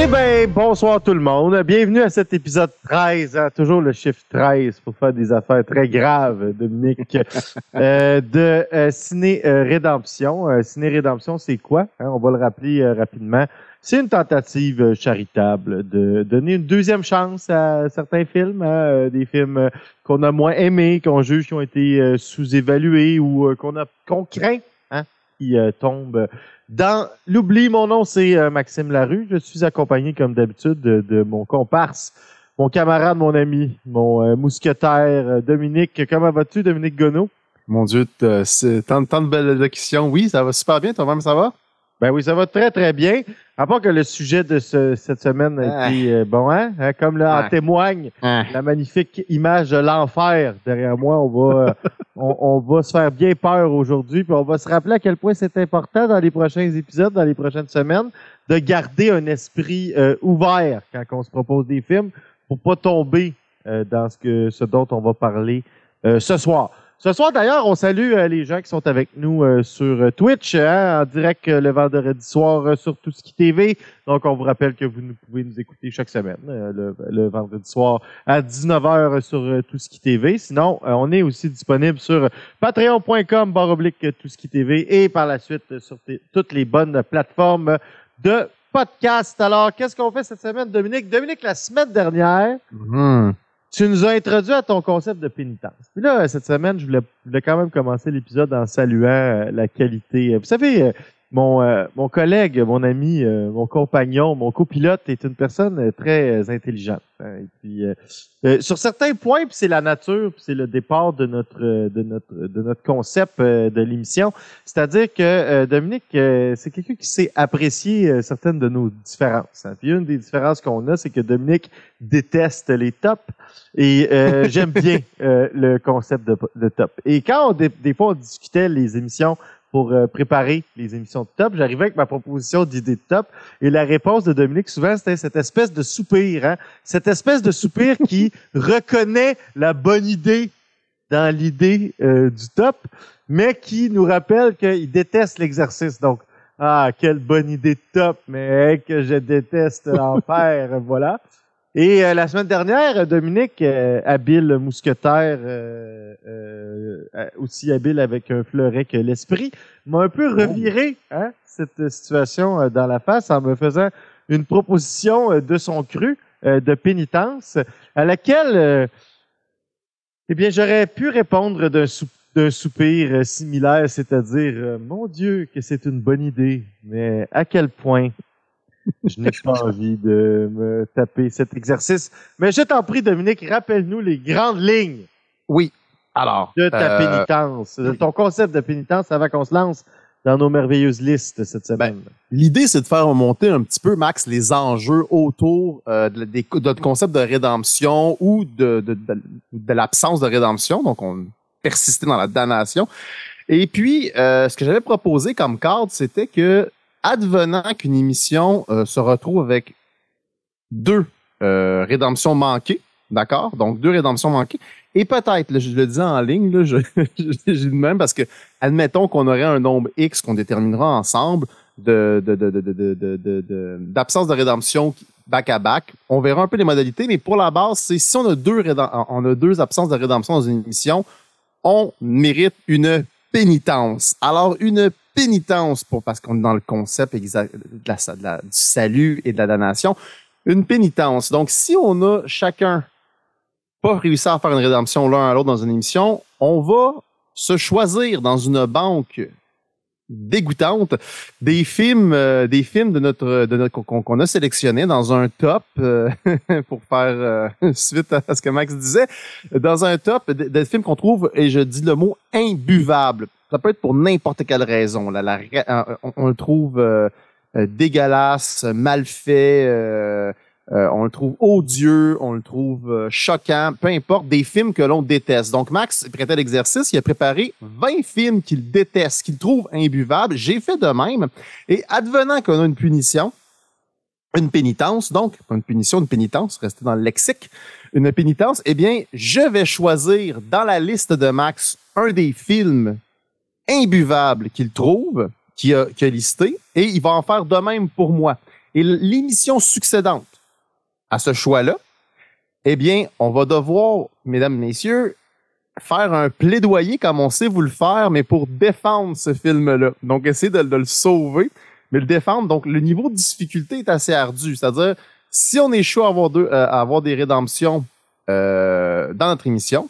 Eh bien, bonsoir tout le monde. Bienvenue à cet épisode 13, hein, toujours le chiffre 13 pour faire des affaires très graves, Dominique, euh, de euh, Ciné euh, Rédemption. Ciné Rédemption, c'est quoi? Hein, on va le rappeler rapidement. C'est une tentative charitable de donner une deuxième chance à certains films, hein, des films qu'on a moins aimés, qu'on juge qui ont été sous-évalués ou qu'on a qu'on craint qui euh, tombent dans l'oubli. Mon nom, c'est euh, Maxime Larue. Je suis accompagné, comme d'habitude, de, mon comparse, mon camarade, mon ami, mon euh, mousquetaire, Dominique. Comment vas-tu, Dominique Gonneau? Mon Dieu, c'est tant, tant de belles élections. Oui, ça va super bien. Toi-même, ça va? Ben oui, ça va très, très bien. À part que le sujet de ce- cette semaine a Ah. été euh, bon, hein? Hein, Comme là, en Ah. témoigne Hein. la magnifique image de l'enfer derrière moi. On va, on, on va se faire bien peur aujourd'hui, puis on va se rappeler à quel point c'est important dans les prochains épisodes, dans les prochaines semaines, de garder un esprit euh, ouvert quand on se propose des films, pour pas tomber euh, dans ce que ce dont on va parler euh, ce soir. Ce soir, d'ailleurs, on salue euh, les gens qui sont avec nous euh, sur euh, Twitch, hein, en direct le vendredi soir sur Tout ce qui TV. Donc, on vous rappelle que vous pouvez nous écouter chaque semaine, le, vendredi soir à 19h sur Tout ce qui TV. Sinon, on est aussi disponible sur patreon.com barre oblique TV et par la suite sur toutes les bonnes plateformes de podcast. Alors, qu'est-ce qu'on fait cette semaine, Dominique? Dominique, la semaine dernière, Mhm. Tu nous as introduit à ton concept de pénitence. Puis là, cette semaine, je voulais, quand même commencer l'épisode en saluant euh, la qualité. Vous savez, euh, mon, euh, mon collègue, mon ami, euh, mon compagnon, mon copilote est une personne euh, très euh, intelligente. hein. Et puis, euh, euh, sur certains points, puis c'est la nature, puis c'est le départ de notre de notre de notre concept de l'émission. C'est-à-dire que Dominique, c'est quelqu'un qui sait apprécier certaines de nos différences. hein. Puis une des différences qu'on a, c'est que Dominique déteste les tops. Et j'aime bien le concept de, de top. Et quand on, des fois on discutait les émissions pour euh, préparer les émissions de top, j'arrivais avec ma proposition d'idée de top et la réponse de Dominique souvent c'était cette espèce de soupir, hein? cette espèce de soupir qui reconnaît la bonne idée dans l'idée euh, du top, mais qui nous rappelle qu'il déteste l'exercice. Donc, ah, quelle bonne idée de top, mais que je déteste l'enfer, voilà. Et euh, la semaine dernière, Dominique, euh, habile mousquetaire, euh, euh, euh, aussi habile avec un fleuret que l'esprit, m'a un peu reviré hein, cette situation euh, dans la face en me faisant une proposition euh, de son cru euh, de pénitence à laquelle, euh, eh bien, j'aurais pu répondre d'un sou- d'un soupir euh, similaire, c'est-à-dire, euh, mon Dieu, que c'est une bonne idée, mais à quel point je n'ai pas envie de me taper cet exercice. Mais je t'en prie, Dominique, rappelle-nous les grandes lignes Oui. Alors. de ta euh, pénitence, de ton concept de pénitence avant qu'on se lance dans nos merveilleuses listes cette semaine. L'idée, c'est de faire remonter un petit peu, Max, les enjeux autour euh, de, des- de notre concept de rédemption ou de, de, de, de l'absence de rédemption. Donc, on persistait dans la damnation. Et puis, euh, ce que j'avais proposé comme cadre, c'était que, advenant qu'une émission euh, se retrouve avec deux euh, rédemptions manquées, d'accord? Donc, deux rédemptions manquées. Et peut-être, je le dis en ligne, là, je, je, je même parce que, admettons qu'on aurait un nombre X qu'on déterminera ensemble de, de, de, de, de, de, de, de- de- d'absence de rédemption back à back. On verra un peu les modalités, mais pour la base, c'est si on a deux on a deux absences de rédemption dans une émission, on mérite une pénitence. Alors, une pénitence pour, parce qu'on est dans le concept exa- de la, de la- du salut et de la damnation, une pénitence. Donc, si on a chacun pas réussi à faire une rédemption l'un à l'autre dans une émission, on va se choisir dans une banque dégoûtante. Des films euh, des films de notre de notre qu'on a sélectionné dans un top euh, pour faire euh, suite à ce que Max disait. Dans un top de, de films qu'on trouve et je dis le mot imbuvable. Ça peut être pour n'importe quelle raison là, euh, on, on le trouve euh, euh, dégueulasse mal fait euh, on le trouve odieux, on le trouve euh, choquant, peu importe, des films que l'on déteste. Donc, Max prêtait l'exercice, il a préparé 20 films qu'il déteste, qu'il trouve imbuvables. J'ai fait de même. Et advenant qu'on a une punition, une pénitence, donc, pas une punition, une pénitence, restez dans le lexique, une pénitence, eh bien, je vais choisir dans la liste de Max un des films imbuvables qu'il trouve qui a, listé et il va en faire de même pour moi. Et l'émission succédante à ce choix-là, eh bien, on va devoir, mesdames, messieurs, faire un plaidoyer comme on sait vous le faire, mais pour défendre ce film-là. Donc, essayer de, le sauver, mais le défendre. Donc, le niveau de difficulté est assez ardu. C'est-à-dire, si on chaud à avoir, deux, euh, à avoir des rédemptions euh, dans notre émission,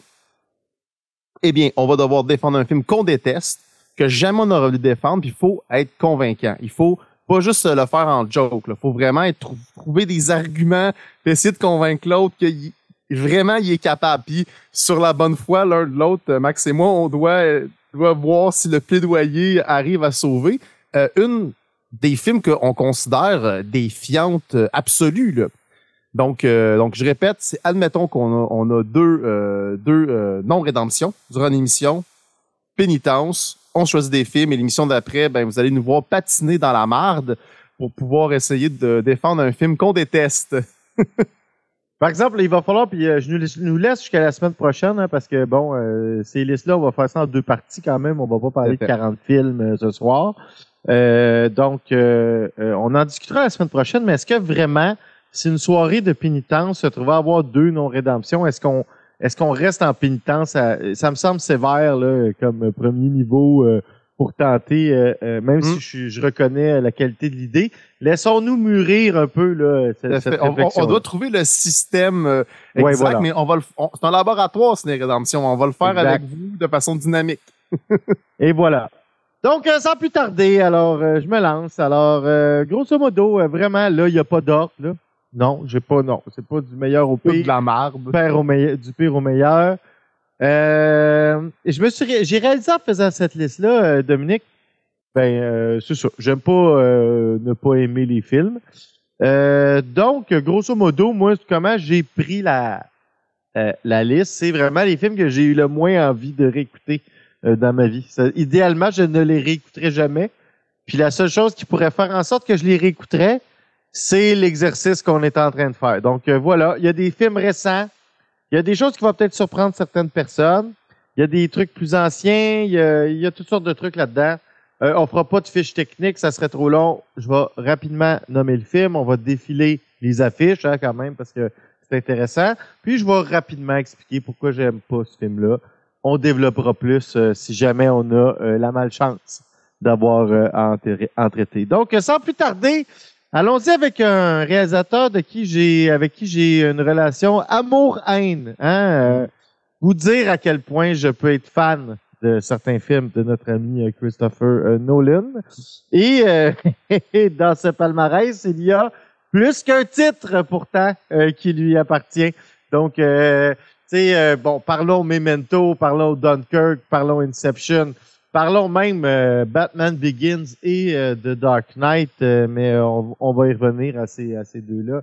eh bien, on va devoir défendre un film qu'on déteste, que jamais on n'aura voulu défendre, puis il faut être convaincant. Il faut pas juste le faire en joke. Il faut vraiment trouver des arguments, essayer de convaincre l'autre que vraiment il est capable. Puis sur la bonne foi, l'un de l'autre, Max et moi, on doit, doit voir si le plaidoyer arrive à sauver. Euh, une des films qu'on considère des fiantes absolues. Donc, euh, donc je répète, c'est admettons qu'on a, deux, euh, deux non-rédemptions durant l'émission, pénitence, on choisit des films et l'émission d'après, ben, vous allez nous voir patiner dans la marde pour pouvoir essayer de défendre un film qu'on déteste. Par exemple, il va falloir, puis euh, je nous, laisse jusqu'à la semaine prochaine, hein, parce que bon, euh, ces listes-là, on va faire ça en deux parties quand même. On va pas parler de 40 films euh, ce soir. donc, on en discutera la semaine prochaine, mais est-ce que vraiment, c'est une soirée de pénitence, se trouver à avoir deux non-rédemptions, est-ce qu'on est-ce qu'on reste en pénitence? ça me semble sévère là, comme premier niveau pour tenter, euh, euh, même si hmm. je, reconnais la qualité de l'idée, laissons-nous mûrir un peu là, cette, on, doit trouver le système euh, exact, mais on va le, c'est un laboratoire, c'est rédemption. On va le faire avec vous de façon dynamique. Et voilà. Donc, sans plus tarder, alors je me lance. Alors, grosso modo, vraiment, là, il n'y a pas d'ordre. Non, j'ai pas, non. C'est pas du meilleur au pire. de la marbre. au meilleur, du pire au meilleur. Euh, je me suis, j'ai réalisé en faisant cette liste-là, euh, Dominique. Ben, euh, c'est ça. J'aime pas euh, ne pas aimer les films. donc, grosso modo, moi, comment j'ai pris la la liste, c'est vraiment les films que j'ai eu le moins envie de réécouter dans ma vie. idéalement, je ne les réécouterai jamais. Puis la seule chose qui pourrait faire en sorte que je les réécouterais, c'est l'exercice qu'on est en train de faire. Donc voilà, il y a des films récents il y a des choses qui vont peut-être surprendre certaines personnes. Il y a des trucs plus anciens. Il y a, toutes sortes de trucs là-dedans. Euh, on fera pas de fiches techniques, ça serait trop long. Je vais rapidement nommer le film. On va défiler les affiches hein, quand même parce que c'est intéressant. Puis je vais rapidement expliquer pourquoi j'aime pas ce film-là. On développera plus euh, si jamais on a euh, la malchance d'avoir euh, en traiter. Donc, sans plus tarder, Allons-y avec un réalisateur de qui j'ai, avec qui j'ai une relation amour-haine. Hein? Euh, vous dire à quel point je peux être fan de certains films de notre ami euh, Christopher euh, Nolan. Et dans ce palmarès, il y a plus qu'un titre pourtant qui lui appartient. Donc, tu sais, bon, parlons Memento, parlons Dunkirk, parlons Inception. Parlons même euh, Batman Begins et euh, The Dark Knight, euh, mais on, va y revenir à ces, à ces deux-là.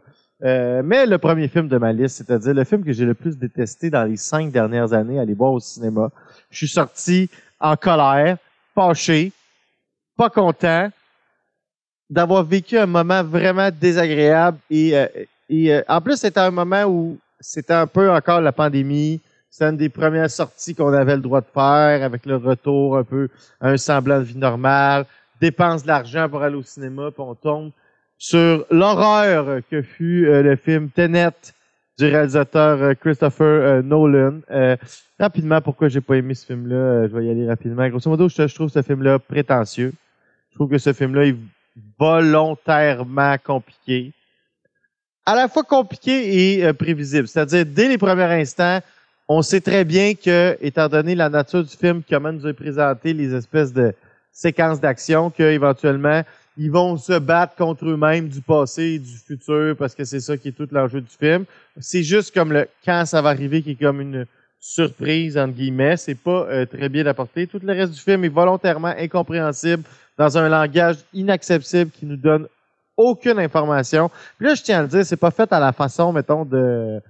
mais le premier film de ma liste, c'est-à-dire le film que j'ai le plus détesté dans les cinq dernières années, aller voir au cinéma. Je suis sorti en colère, fâché, pas content d'avoir vécu un moment vraiment désagréable et, et en plus c'était un moment où c'était un peu encore la pandémie, c'est une des premières sorties qu'on avait le droit de faire avec le retour un peu à un semblant de vie normale. Dépense de l'argent pour aller au cinéma, puis on tombe sur l'horreur que fut euh, le film Tenet du réalisateur euh, Christopher euh, Nolan. rapidement, pourquoi j'ai pas aimé ce film-là, je vais y aller rapidement. Grosso modo, je, trouve ce film-là prétentieux. Je trouve que ce film-là est volontairement compliqué. À la fois compliqué et prévisible. C'est-à-dire, dès les premiers instants, on sait très bien que, étant donné la nature du film, comment nous a présenté les espèces de séquences d'action, qu'éventuellement, ils vont se battre contre eux-mêmes du passé et du futur, parce que c'est ça qui est tout l'enjeu du film. C'est juste comme le quand ça va arriver qui est comme une surprise, entre guillemets. C'est pas euh, très bien apporté. Tout le reste du film est volontairement incompréhensible dans un langage inacceptable qui nous donne aucune information. Puis là, je tiens à le dire, c'est pas fait à la façon, mettons, de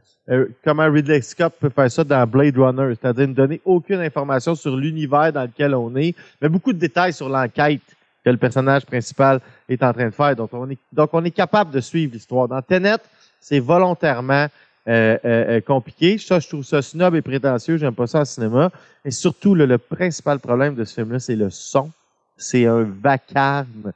comment Ridley Scott peut faire ça dans Blade Runner, c'est-à-dire ne donner aucune information sur l'univers dans lequel on est, mais beaucoup de détails sur l'enquête que le personnage principal est en train de faire. Donc, on est, donc on est capable de suivre l'histoire. Dans Tenet, c'est volontairement euh, euh, compliqué. Ça, je trouve ça snob et prétentieux. J'aime pas ça au cinéma. Et surtout, le, le principal problème de ce film-là, c'est le son. c'est un vacarme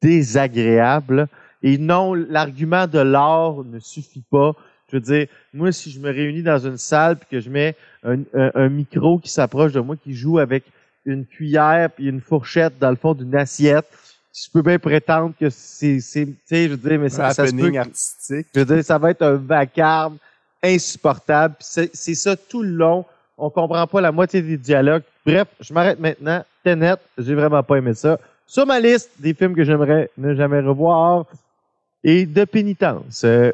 désagréable. Et non, l'argument de l'art ne suffit pas. Je veux dire, moi, si je me réunis dans une salle puis que je mets un, un micro qui s'approche de moi, qui joue avec une cuillère puis une fourchette dans le fond d'une assiette, je peux bien prétendre que c'est, c'est, tu sais, je veux dire, mais ça, ça se peut, artistique. Je veux dire, ça va être un vacarme insupportable. C'est, c'est ça tout le long. On comprend pas la moitié des dialogues. Bref, je m'arrête maintenant. net, j'ai vraiment pas aimé ça. Sur ma liste des films que j'aimerais ne jamais revoir et de pénitence. Euh,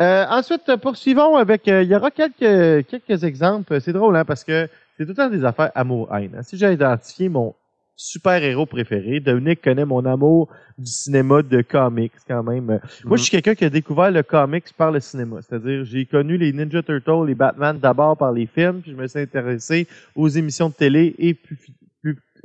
euh, ensuite, poursuivons avec. Euh, il y aura quelques quelques exemples. C'est drôle, hein, parce que c'est tout le temps des affaires amour-haine. Hein. Si j'ai identifié mon super-héros préféré, Dominique connaît mon amour du cinéma de comics quand même. Moi, je suis quelqu'un qui a découvert le comics par le cinéma. C'est-à-dire, j'ai connu les Ninja Turtles, les Batman d'abord par les films, puis je me suis intéressé aux émissions de télé et plus,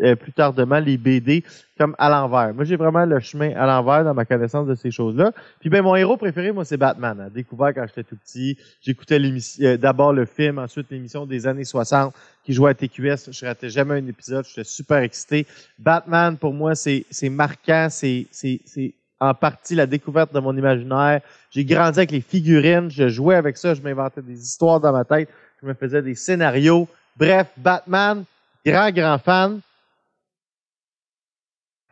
euh, plus tardement les BD comme à l'envers. Moi, j'ai vraiment le chemin à l'envers dans ma connaissance de ces choses-là. Puis ben mon héros préféré, moi, c'est Batman. Hein. Découvert quand j'étais tout petit. J'écoutais l'émission, euh, d'abord le film, ensuite l'émission des années 60 qui jouait à TQS. Je ratais jamais un épisode. J'étais super excité. Batman, pour moi, c'est marquant. C'est en partie la découverte de mon imaginaire. J'ai grandi avec les figurines. Je jouais avec ça. Je m'inventais des histoires dans ma tête. Je me faisais des scénarios. Bref, Batman, grand grand fan.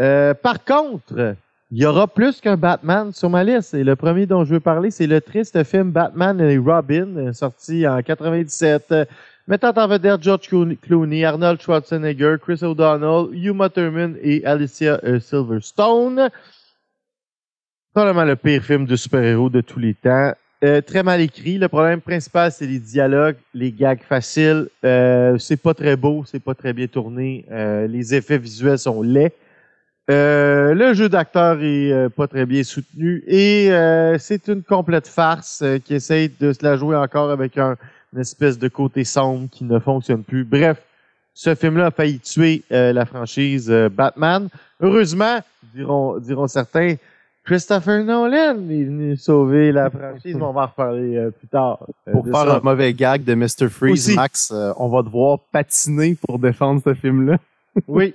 Euh, par contre, il y aura plus qu'un Batman sur ma liste. Et le premier dont je veux parler, c'est le triste film Batman et Robin, sorti en 97, mettant en vedette George Clooney, Arnold Schwarzenegger, Chris O'Donnell, Uma Thurman et Alicia euh, Silverstone. Probablement le pire film de super-héros de tous les temps. Euh, très mal écrit. Le problème principal, c'est les dialogues, les gags faciles. c'est pas très beau, c'est pas très bien tourné. les effets visuels sont laids. Euh, le jeu d'acteur est euh, pas très bien soutenu et euh, c'est une complète farce qui essaye de se la jouer encore avec un, une espèce de côté sombre qui ne fonctionne plus. Bref, ce film-là a failli tuer la franchise Batman. Heureusement, diront, diront certains, Christopher Nolan est venu sauver la franchise, mais on va en reparler plus tard. pour faire un mauvais gag de Mr. Freeze, Max, on va devoir patiner pour défendre ce film-là. oui,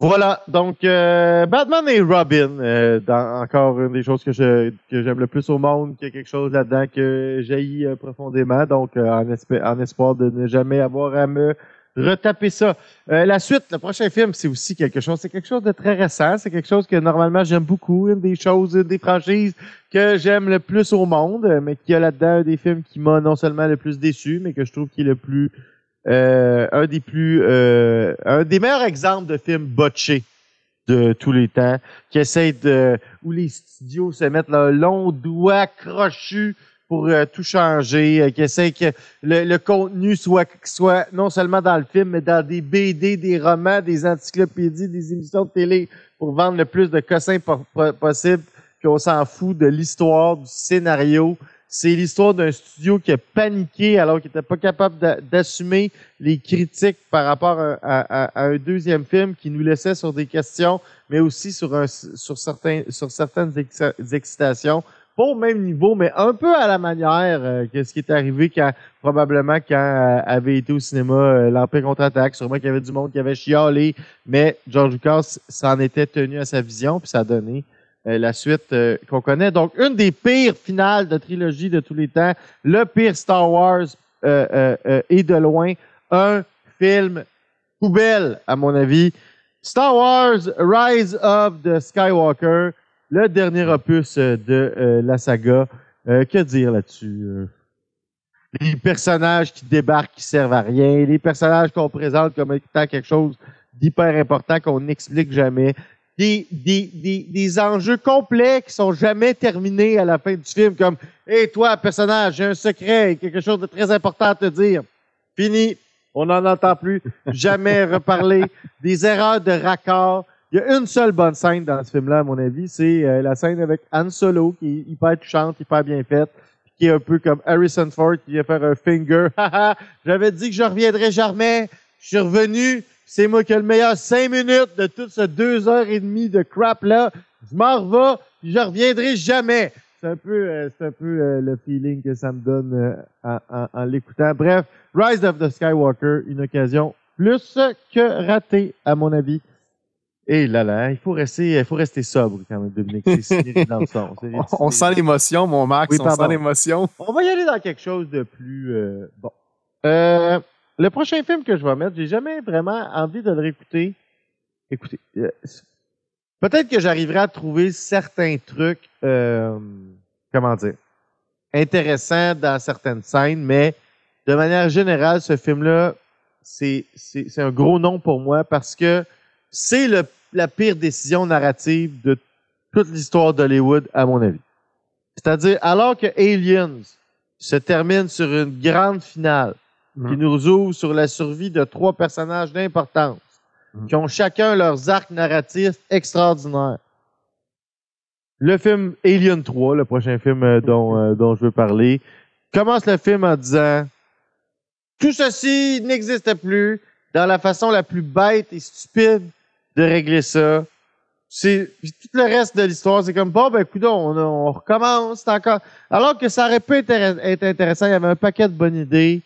voilà, donc euh, Batman et Robin, euh, encore une des choses que je que j'aime le plus au monde, qu'il y a quelque chose là-dedans que j'haïs euh, profondément, donc en, en, espoir de ne jamais avoir à me retaper ça. la suite, le prochain film, c'est aussi quelque chose, c'est quelque chose de très récent, c'est quelque chose que normalement j'aime beaucoup, une des choses, une des franchises que j'aime le plus au monde, mais qui a là-dedans des films qui m'a non seulement le plus déçu, mais que je trouve qui est le plus euh, un des plus euh, un des meilleurs exemples de films botchés de tous les temps, qui essaie de où les studios se mettent leur long doigt crochu pour euh, tout changer, qui essaie que le, contenu soit soit non seulement dans le film, mais dans des BD, des romans, des encyclopédies, des émissions de télé pour vendre le plus de cossins possible, puis on s'en fout de l'histoire, du scénario, c'est l'histoire d'un studio qui a paniqué alors qu'il n'était pas capable d'assumer les critiques par rapport à, un deuxième film qui nous laissait sur des questions, mais aussi sur, un, sur, certains, sur certaines excitations. Pas au même niveau, mais un peu à la manière euh, que ce qui est arrivé quand probablement quand euh, avait été au cinéma euh, l'Empire contre-attaque. Sûrement qu'il y avait du monde qui avait chialé, mais George Lucas s'en était tenu à sa vision, puis ça a donné la suite euh, qu'on connaît. Donc, une des pires finales de trilogie de tous les temps, le pire Star Wars euh, et de loin un film poubelle, à mon avis. Star Wars Rise of the Skywalker, le dernier opus de la saga. que dire là-dessus? les personnages qui débarquent qui servent à rien, les personnages qu'on présente comme étant quelque chose d'hyper important qu'on n'explique jamais, des, des, des, des, enjeux complets qui sont jamais terminés à la fin du film, comme Hé, toi, personnage, j'ai un secret, quelque chose de très important à te dire. Fini. On n'en entend plus. Jamais reparler. Des erreurs de raccord. Il y a une seule bonne scène dans ce film-là, à mon avis, c'est euh, la scène avec Han Solo, qui est hyper touchante, hyper bien faite, qui est un peu comme Harrison Ford qui vient faire un finger. J'avais dit que je reviendrais jamais. Je suis revenu c'est moi qui ai le meilleur cinq minutes de toute ce deux heures et demie de crap-là. Je m'en revois, puis je reviendrai jamais. C'est un peu, euh, c'est un peu euh, le feeling que ça me donne euh, en, en, l'écoutant. Bref, Rise of the Skywalker, une occasion plus que raté, à mon avis. Et là là, il faut rester, il faut rester sobre quand même, Dominique. C'est ciné rédemption. C'est- On sent l'émotion, mon Max. Oui, on pardon. sent l'émotion. On va y aller dans quelque chose de plus euh, bon. Euh, le prochain film que je vais mettre, j'ai jamais vraiment envie de le réécouter. Écoutez, euh, peut-être que j'arriverai à trouver certains trucs, euh, comment dire, intéressants dans certaines scènes, mais de manière générale, ce film-là, c'est un gros nom pour moi parce que c'est la pire décision narrative de toute l'histoire d'Hollywood, à mon avis. C'est-à-dire, alors que Aliens se termine sur une grande finale qui Mhm. nous ouvre sur la survie de trois personnages d'importance Mhm. qui ont chacun leurs arcs narratifs extraordinaires. Le film Alien 3, le prochain film euh, dont, euh, dont je veux parler, commence le film en disant tout ceci n'existe plus dans la façon la plus bête et stupide de régler ça. C'est tout le reste de l'histoire, c'est comme bon ben coudonc, on, on recommence, c'est encore alors que ça aurait pu être intéressant, il y avait un paquet de bonnes idées.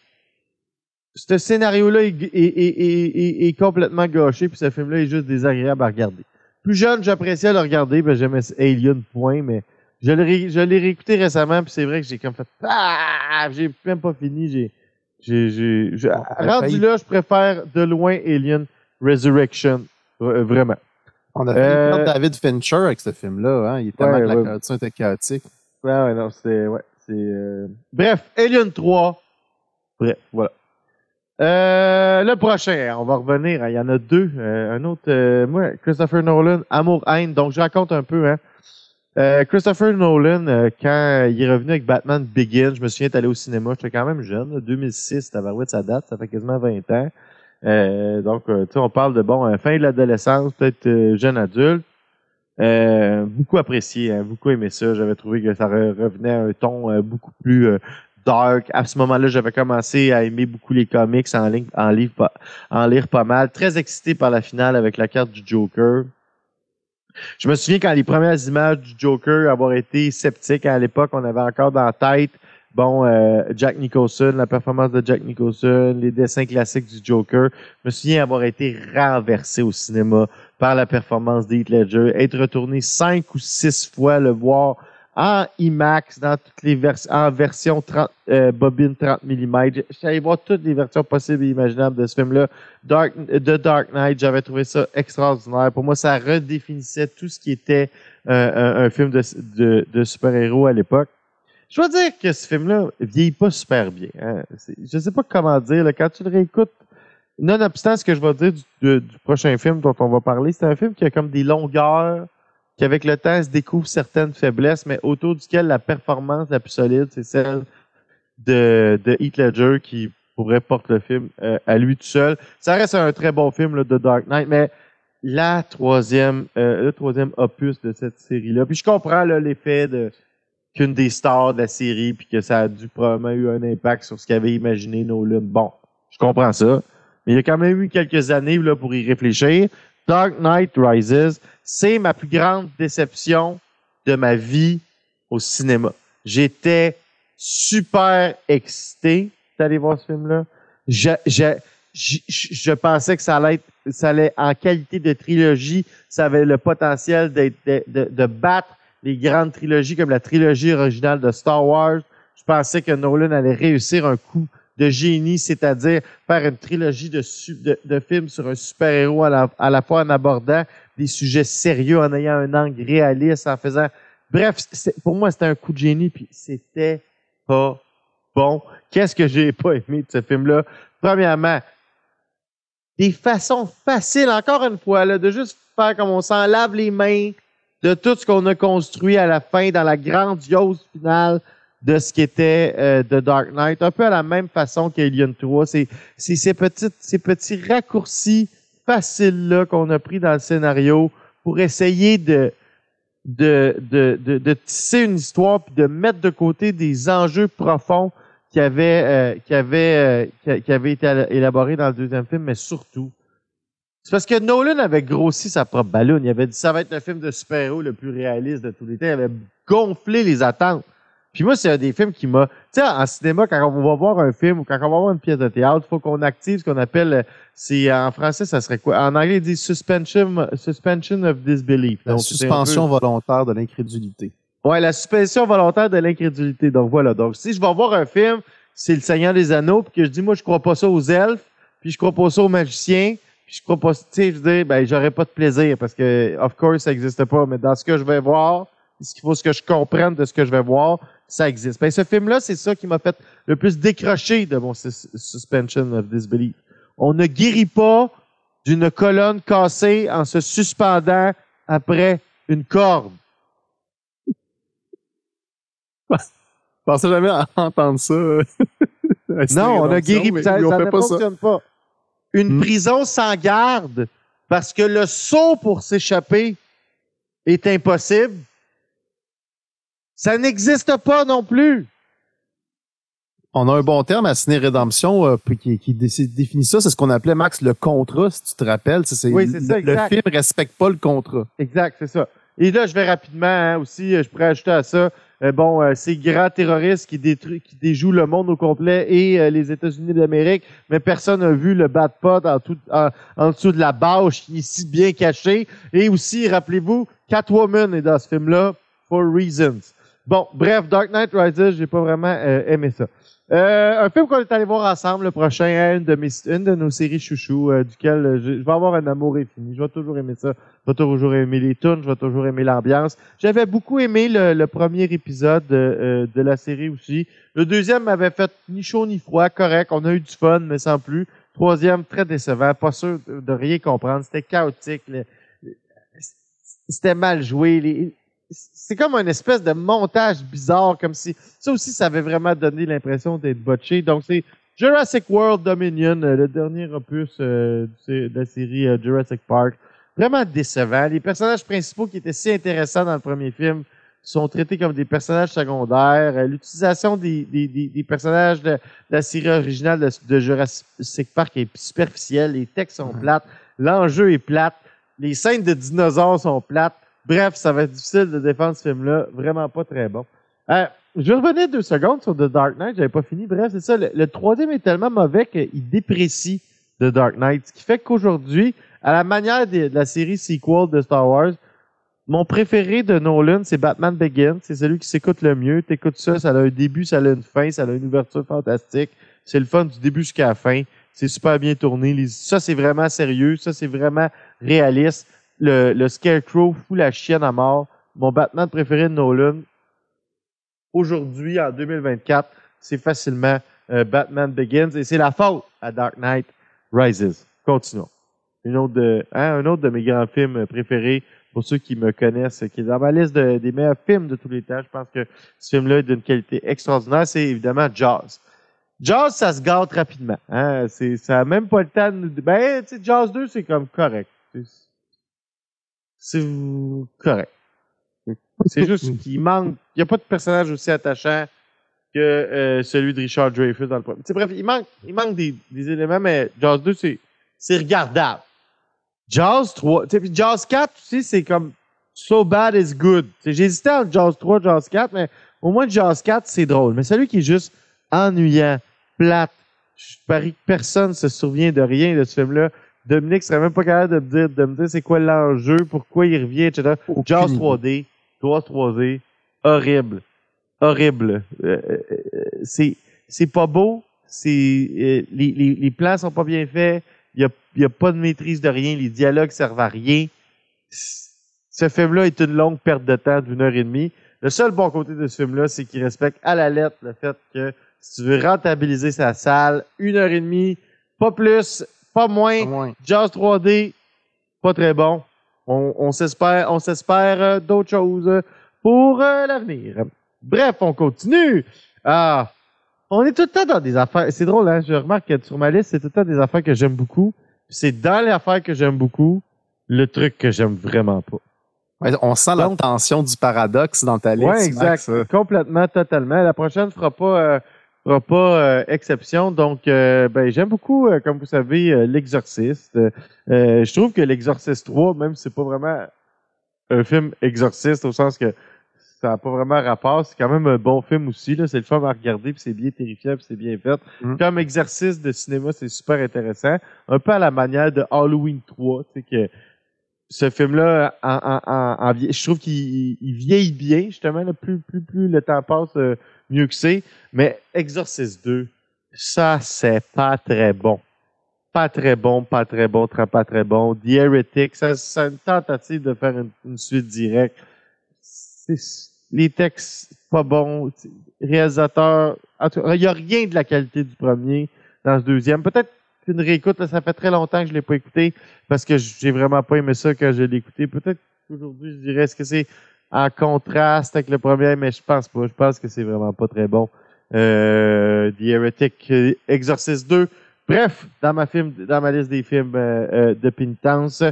Ce scénario-là est, est- est- est- est- est complètement gâché, puis ce film-là est juste désagréable à regarder. Plus jeune, j'appréciais le regarder, ben j'aimais Alien, point, mais je l'ai ré- je l'ai réécouté récemment, puis c'est vrai que j'ai comme fait Ah! J'ai même pas fini, j'ai. j'ai, j'ai, a rendu failli. là, je préfère de loin Alien Resurrection. Euh, vraiment. On a fait Euh, David Fincher avec ce film-là. Hein? Il était Ouais, que la ouais. était chaotique. Ouais, ouais, non, c'est. Ouais, c'est. euh, Bref, Alien 3. Bref, voilà. Euh, le prochain, on va revenir. hein, Il y en a deux. Euh, un autre, euh, moi, Christopher Nolan, Amour-Haine. Donc, je raconte un peu. Hein. Christopher Nolan, quand il est revenu avec Batman Begins, je me souviens d'aller au cinéma. J'étais quand même jeune. là, 2006, tabarouette, ça date. Ça fait quasiment 20 ans. Donc, tu sais, on parle de, bon, fin de l'adolescence, peut-être jeune adulte. Euh, beaucoup apprécié, hein, beaucoup aimé ça. J'avais trouvé que ça re- revenait à un ton beaucoup plus euh, dark. À ce moment-là, j'avais commencé à aimer beaucoup les comics, en, ligne, en, lire, pas, mal. Très excité par la finale avec la carte du Joker. Je me souviens quand les premières images du Joker avoir été sceptique à l'époque, on avait encore dans la tête bon euh, Jack Nicholson, la performance de Jack Nicholson, les dessins classiques du Joker. Je me souviens avoir été renversé au cinéma par la performance d'Heath Ledger, être retourné cinq ou six fois le voir en IMAX dans toutes les versions, en version 30, euh, bobine 30 mm. Allé voir toutes les versions possibles et imaginables de ce film-là. Dark, The Dark Knight, j'avais trouvé ça extraordinaire. Pour moi, ça redéfinissait tout ce qui était euh, un, film de, de, de super-héros à l'époque. Je dois dire que ce film-là vieillit pas super bien. Hein. Je sais pas comment dire. là. quand tu le réécoutes, nonobstant ce que je vais dire du, de- du prochain film dont on va parler, c'est un film qui a comme des longueurs, qui avec le temps se découvre certaines faiblesses, mais autour duquel la performance la plus solide, c'est celle de, de Heath Ledger qui pourrait porter le film euh, à lui tout seul. Ça reste un très bon film de Dark Knight, mais la troisième, euh, le troisième opus de cette série-là. Puis je comprends l'effet de qu'une des stars de la série, puis que ça a dû probablement eu un impact sur ce qu'avait imaginé Nolan. Bon, je comprends ça. Mais il y a quand même eu quelques années là, pour y réfléchir. Dark Knight Rises, c'est ma plus grande déception de ma vie au cinéma. J'étais super excité d'aller voir ce film-là. Je, je, je, pensais que ça allait être, ça allait en qualité de trilogie, ça avait le potentiel de, de, de battre les grandes trilogies comme la trilogie originale de Star Wars. Je pensais que Nolan allait réussir un coup de génie, c'est-à-dire faire une trilogie de, de, films sur un super-héros à la, fois en abordant des sujets sérieux, en ayant un angle réaliste, en faisant... Bref, pour moi, c'était un coup de génie, puis c'était pas bon. Qu'est-ce que j'ai pas aimé de ce film-là? Premièrement, des façons faciles, encore une fois, là, de juste faire comme on s'en lave les mains de tout ce qu'on a construit à la fin dans la grandiose finale de ce qui était euh, The Dark Knight, un peu à la même façon qu'Alien 3. C'est ces, ces petits raccourcis faciles-là qu'on a pris dans le scénario pour essayer de, de, de, tisser une histoire puis de mettre de côté des enjeux profonds qui avaient, euh, qui euh, été élaborés dans le deuxième film, mais surtout, c'est parce que Nolan avait grossi sa propre ballonne. Il avait dit ça va être le film de super-héros le plus réaliste de tous les temps. Il avait gonflé les attentes. Puis moi, c'est un des films qui m'a... Tu sais, en cinéma, quand on va voir un film ou quand on va voir une pièce de théâtre, il faut qu'on active ce qu'on appelle... C'est En français, ça serait quoi? En anglais, il dit suspension, suspension of disbelief. La Donc, suspension peu- volontaire de l'incrédulité. Ouais, la suspension volontaire de l'incrédulité. Donc voilà. Donc si je vais voir un film, c'est Le Seigneur des Anneaux, puis que je dis moi je crois pas ça aux elfes, puis je crois pas ça aux magiciens, puis je crois pas, tu sais, je dire, ben j'aurais pas de plaisir parce que of course ça existe pas. Mais dans ce que je vais voir, ce qu'il faut ce que je comprenne de ce que je vais voir, ça existe. Ben ce film-là, c'est ça qui m'a fait le plus décrocher de mon sus- suspension of disbelief. On ne guérit pas d'une colonne cassée en se suspendant après une corde. Je pensais jamais à entendre ça. Non, on a guéri, mais ça, ça ne pas ça. fonctionne pas. Une Hmm. prison sans garde, parce que le saut pour s'échapper est impossible, ça n'existe pas non plus. On a un bon terme à Ciné Rédemption euh, qui, qui dé- définit ça. C'est ce qu'on appelait, Max, le contrat, si tu te rappelles. C'est- Oui, c'est ça, le, film respecte pas le contrat. Exact, c'est ça. Et là, je vais rapidement hein, aussi, euh, je pourrais ajouter à ça, euh, bon, euh, ces grands terroristes qui, détruisent, qui déjouent le monde au complet et euh, les États-Unis d'Amérique, mais personne n'a vu le bad pot en, tout- en, en dessous de la bâche qui est si bien caché. Et aussi, rappelez-vous, Catwoman est dans ce film-là, for reasons. Bon, bref, Dark Knight Rises, j'ai pas vraiment euh, aimé ça. Euh, un film qu'on est allé voir ensemble, le prochain, hein, une de, mes, une de nos séries chouchous, euh, duquel euh, je, je vais avoir un amour infini. Je vais toujours aimer ça. Je vais toujours aimer les tunes, je vais toujours aimer l'ambiance. J'avais beaucoup aimé le, le premier épisode euh, de la série aussi. Le deuxième m'avait fait ni chaud ni froid, correct. On a eu du fun, mais sans plus. Troisième, très décevant, pas sûr de, de rien comprendre. C'était chaotique. C'était mal joué. C'est comme une espèce de montage bizarre, comme si ça aussi, ça avait vraiment donné l'impression d'être botché. Donc, c'est Jurassic World Dominion, euh, le dernier opus euh, de la série euh, Jurassic Park. Vraiment décevant. Les personnages principaux qui étaient si intéressants dans le premier film sont traités comme des personnages secondaires. L'utilisation des, des, des, des personnages de, de la série originale de, de Jurassic Park est superficielle. Les textes sont Mhm. plates. L'enjeu est plate. Les scènes de dinosaures sont plates. Bref, ça va être difficile de défendre ce film-là. Vraiment pas très bon. Euh, je revenais deux secondes sur The Dark Knight. J'avais pas fini. Bref, c'est ça. Le, troisième est tellement mauvais qu'il déprécie The Dark Knight. Ce qui fait qu'aujourd'hui, à la manière de, la série sequel de Star Wars, mon préféré de Nolan, c'est Batman Begins. C'est celui qui s'écoute le mieux. T'écoutes ça, ça a un début, ça a une fin, ça a une ouverture fantastique. C'est le fun du début jusqu'à la fin. C'est super bien tourné. Ça, c'est vraiment sérieux. Ça, c'est vraiment réaliste. Le, Scarecrow fout la chienne à mort. Mon Batman préféré de Nolan, aujourd'hui, en 2024, c'est facilement euh, Batman Begins. Et c'est la faute à Dark Knight Rises. Continuons. Hein, un autre de mes grands films préférés, pour ceux qui me connaissent, qui est dans ma liste de- des meilleurs films de tous les temps. Je pense que ce film-là est d'une qualité extraordinaire. C'est évidemment Jaws. Jaws, ça se gâte rapidement. Hein? C'est, ça a même pas le temps de nous... Ben, tu sais, Jaws 2, c'est comme correct. C'est, correct. C'est juste qu'il manque... Il n'y a pas de personnage aussi attachant que euh, celui de Richard Dreyfuss dans le premier. Bref, il manque, il manque des, des éléments, mais Jaws 2, c'est, c'est regardable. Jaws 3, tu sais, puis Jaws 4 aussi, c'est comme so bad is good. Hésité entre Jaws 3 et Jaws 4, mais au moins Jaws 4, c'est drôle. Mais celui qui est juste ennuyant, plate, je parie que personne se souvient de rien de ce film-là. Dominique serait même pas capable de me dire, de me dire c'est quoi l'enjeu, pourquoi il revient, etc. Aucune idée. 3D, Jaws 3D, horrible. Horrible. Euh, euh, euh, c'est, c'est pas beau, c'est, euh, les, les, les plans sont pas bien faits, il y a, y a pas de maîtrise de rien, les dialogues servent à rien. Ce film-là est une longue perte de temps d'une heure et demie. Le seul bon côté de ce film-là, c'est qu'il respecte à la lettre le fait que si tu veux rentabiliser sa salle, une heure et demie, pas plus, pas moins. Jaws 3D, pas très bon. On, on s'espère, on s'espère euh, d'autres choses pour euh, l'avenir. Bref, on continue. Ah, on est tout le temps dans des affaires. C'est drôle, hein? Je remarque que sur ma liste, c'est tout le temps des affaires que j'aime beaucoup. C'est dans les affaires que j'aime beaucoup, le truc que j'aime vraiment pas. Ouais, on sent la Donc- tension du paradoxe dans ta liste. Ouais, exact. Max. Complètement, totalement. La prochaine fera pas euh, fera pas euh, exception. Donc, euh, ben, j'aime beaucoup, euh, comme vous savez, l'exorciste. Je trouve que l'exorciste 3, même si c'est pas vraiment un film exorciste au sens que ça n'a pas vraiment rapport. C'est quand même un bon film aussi. Là. C'est le fun à regarder, puis c'est bien terrifiant, puis c'est bien fait. Mm. Comme exercice de cinéma, c'est super intéressant. Un peu à la manière de Halloween 3, tu sais que ce film-là, en, je trouve qu'il il vieillit bien, justement. Là, plus, plus, plus le temps passe, mieux que c'est. Mais Exorcist 2, ça, c'est pas très bon. Pas très bon, pas très bon, très pas très bon. The Heretic, ça, c'est une tentative de faire une, une suite directe. Les textes, pas bons. Réalisateur, il n'y a rien de la qualité du premier dans ce deuxième. Peut-être qu'une réécoute, là, ça fait très longtemps que je l'ai pas écouté parce que j'ai vraiment pas aimé ça quand je l'ai écouté. Peut-être qu'aujourd'hui, je dirais, est-ce que c'est en contraste avec le premier, mais je pense pas. Je pense que c'est vraiment pas très bon. Euh, The Heretic, euh, Exorcist 2. Bref, dans ma film, dans ma liste des films euh, euh, de pénitence.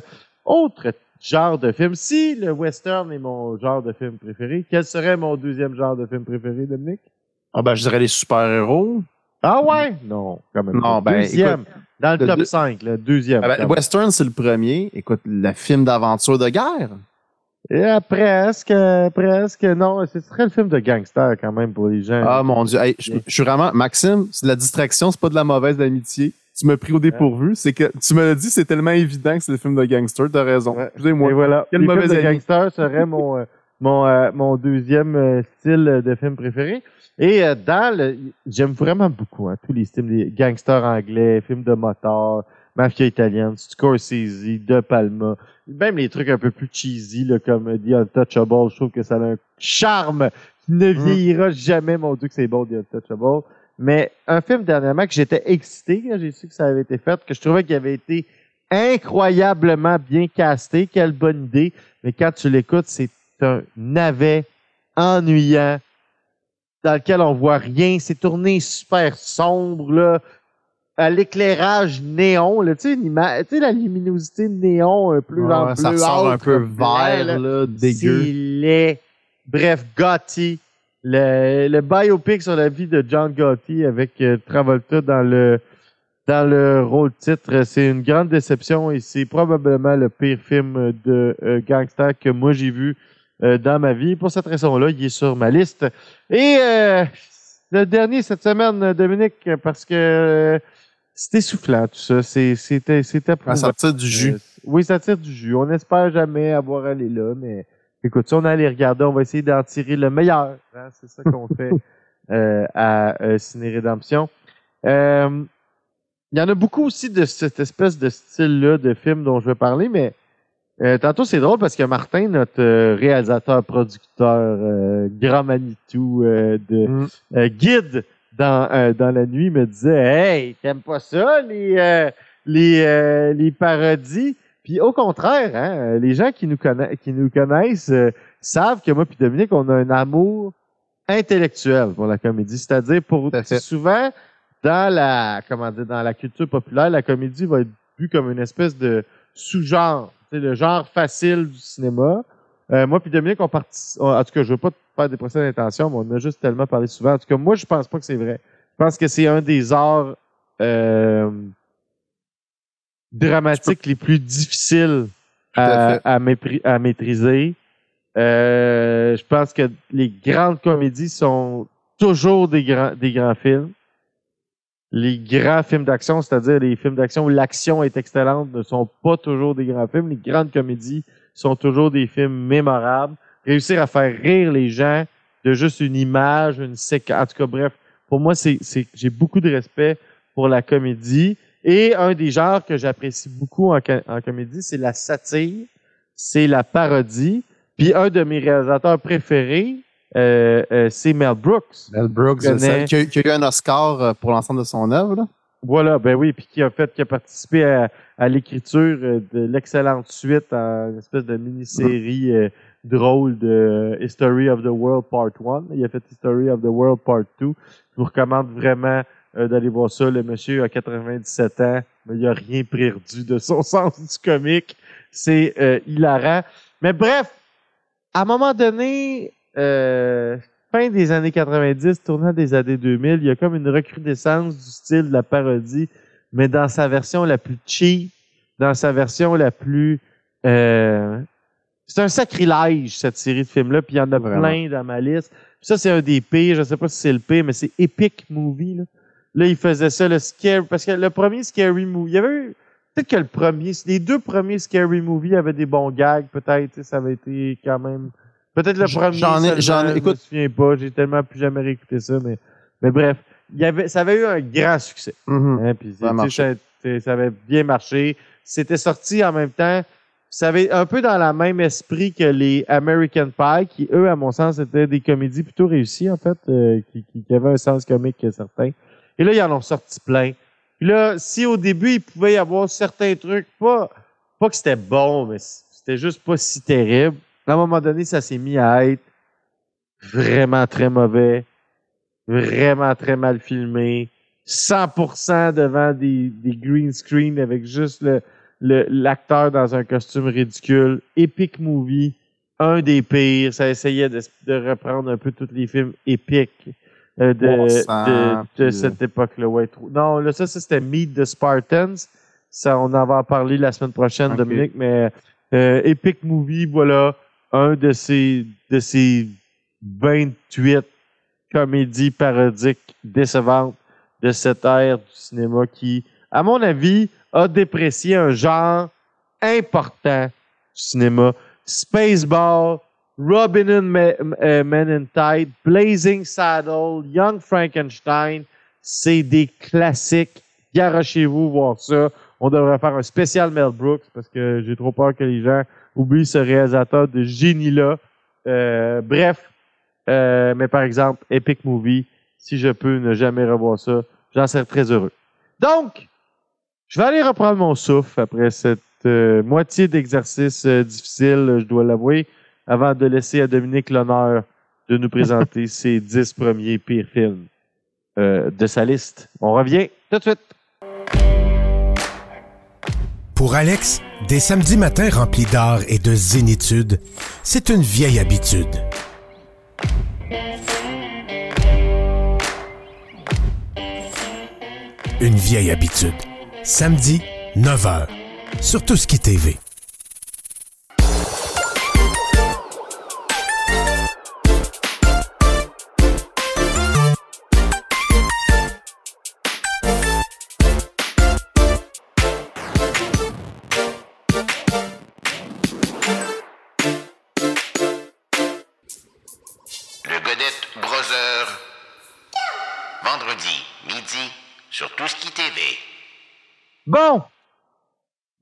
Autre genre de film. Si le western est mon genre de film préféré, quel serait mon deuxième genre de film préféré, Dominique? Ah ben, je dirais les super-héros. Ah ouais? Non, quand même. Non, ben, deuxième. dans le le top deux- 5, le deuxième. Ah ben. Western, c'est le premier. Écoute, le film d'aventure de guerre. Eh, presque, presque. Non, ce serait le film de gangster quand même pour les gens. Ah mon dieu, Hey, je, je suis vraiment Maxime, c'est de la distraction, c'est pas de la mauvaise amitié. Tu m'as pris au dépourvu, c'est que tu me l'as dit, c'est tellement évident que c'est le film de gangster, t'as raison. Ouais. Excusez-moi. Et voilà. De gangster serait mon, euh, mon, euh, mon deuxième euh, style de film préféré. Et euh, dans le, j'aime vraiment beaucoup hein, tous les styles, les gangsters anglais, films de moteur, mafia italienne, Scorsese, De Palma, même les trucs un peu plus cheesy là, comme The Untouchable, je trouve que ça a un charme qui ne Mm. vieillira jamais. Mon Dieu que c'est bon The Untouchable. Mais un film dernièrement que j'étais excité quand j'ai su que ça avait été fait, que je trouvais qu'il avait été incroyablement bien casté. Quelle bonne idée. Mais quand tu l'écoutes, c'est un navet ennuyant dans lequel on voit rien. C'est tourné super sombre, là. À l'éclairage néon, là, tu sais, ima- la luminosité néon un peu Ouais, en ça bleu ressort un peu vert, là. là, dégueu. C'est laid. Bref, Gotti. Le, le biopic sur la vie de John Gotti avec euh, Travolta dans le dans le rôle titre, c'est une grande déception et c'est probablement le pire film de euh, gangster que moi j'ai vu euh, dans ma vie. Pour cette raison-là, il est sur ma liste. Et euh, le dernier cette semaine, Dominique, parce que euh, c'est essoufflant tout ça. C'est c'était c'était À sortir du jus. euh, oui, ça tire du jus. On n'espère jamais avoir allé là, mais écoute, si on allait regarder, on va essayer d'en tirer le meilleur. hein. C'est ça qu'on fait euh, à euh, Ciné Rédemption. Euh, il y en a beaucoup aussi de cette espèce de style-là de film dont je vais parler, mais euh, tantôt c'est drôle parce que Martin, notre euh, réalisateur, producteur, euh, grand Manitou euh, de Mm. euh, guide dans, euh, dans la nuit me disait Hey, t'aimes pas ça, les, euh, les, euh, les parodies? Puis au contraire, hein, les gens qui nous, conna- qui nous connaissent euh, savent que moi puis Dominique, on a un amour intellectuel pour la comédie. C'est-à-dire pour souvent dans la comment dire dans la culture populaire, la comédie va être vue comme une espèce de sous-genre, c'est le genre facile du cinéma. Euh, moi puis Dominique, on partit, en tout cas, je veux pas faire des procès d'intention, mais on a juste tellement parlé souvent. En tout cas, moi, je pense pas que c'est vrai. Je pense que c'est un des arts euh, dramatiques les plus difficiles à à maîtriser. Euh, je pense que les grandes comédies sont toujours des grands, des grands films. Les grands films d'action, c'est-à-dire les films d'action où l'action est excellente, ne sont pas toujours des grands films. Les grandes comédies sont toujours des films mémorables. Réussir à faire rire les gens de juste une image, une séquence. En tout cas, bref, pour moi, c'est, c'est, j'ai beaucoup de respect pour la comédie. Et un des genres que j'apprécie beaucoup en, en comédie, c'est la satire, c'est la parodie. Puis un de mes réalisateurs préférés, euh, euh, c'est Mel Brooks. Mel Brooks, qui, a, qui a eu un Oscar euh, pour l'ensemble de son œuvre. là. Voilà, ben oui, puis qui a fait, qui a participé à, à l'écriture euh, de l'excellente suite à une espèce de mini-série euh, drôle de History of the World Part 1. Il a fait History of the World Part 2. Je vous recommande vraiment euh, d'aller voir ça. Le monsieur a 97 ans, mais il a rien perdu de son sens du comique. C'est euh, hilarant. Mais bref, à un moment donné, euh, fin des années 90, tournant des années 2000, il y a comme une recrudescence du style de la parodie, mais dans sa version la plus cheap, dans sa version la plus euh, c'est un sacrilège, cette série de films-là, puis il y en a Vraiment. plein dans ma liste. Puis ça, c'est un des pires, je sais pas si c'est le pire, mais c'est Epic Movie, là. Là, il faisait ça, le Scary, parce que le premier Scary Movie, il y avait eu, peut-être que le premier, les deux premiers Scary Movie avaient des bons gags, peut-être, ça avait été quand même, peut-être le J'en premier, ai- seulement, j'en ai- je me écoute- souviens pas, j'ai tellement plus jamais réécouté ça, mais, mais bref, il y avait, ça avait eu un grand succès. Mhm. Hein, puis, Ça ça, ça avait bien marché. C'était sorti en même temps. Ça avait un peu dans le même esprit que les American Pie, qui, eux, à mon sens, étaient des comédies plutôt réussies, en fait, euh, qui, qui, avaient un sens comique certain. Et là, ils en ont sorti plein. Puis là, si au début, il pouvait y avoir certains trucs, pas, pas que c'était bon, mais c'était juste pas si terrible. À un moment donné, ça s'est mis à être vraiment très mauvais, vraiment très mal filmé, 100% devant des, des green screen avec juste le- l'acteur dans un costume ridicule. Epic movie, un des pires. Ça essayait de, de reprendre un peu tous les films épiques euh, de, Bon sang, de, de cette époque-là. Ouais, trop- non, là, ça, ça c'était Meet the Spartans. Ça, on en va en parler la semaine prochaine. Dominique, mais euh, Epic Movie, voilà, un de ces, de ces 28 comédies parodiques décevantes de cette ère du cinéma qui, à mon avis, a déprécié un genre important du cinéma. Spaceball, Robin Hood Ma- euh, Men in Tide, Blazing Saddle, Young Frankenstein, c'est des classiques. Garochez-vous voir ça. On devrait faire un spécial Mel Brooks parce que j'ai trop peur que les gens oublient ce réalisateur de génie-là. Euh, bref, euh, mais par exemple, Epic Movie, si je peux ne jamais revoir ça, j'en serais très heureux. Donc, je vais aller reprendre mon souffle après cette euh, moitié d'exercice euh, difficile, je dois l'avouer, avant de laisser à Dominique l'honneur de nous présenter ses dix premiers pires films euh, de sa liste. On revient tout de suite. Pour Alex, des samedis matins remplis d'art et de zénitude, c'est une vieille habitude. Une vieille habitude. Samedi, 9h. Sur tout TV.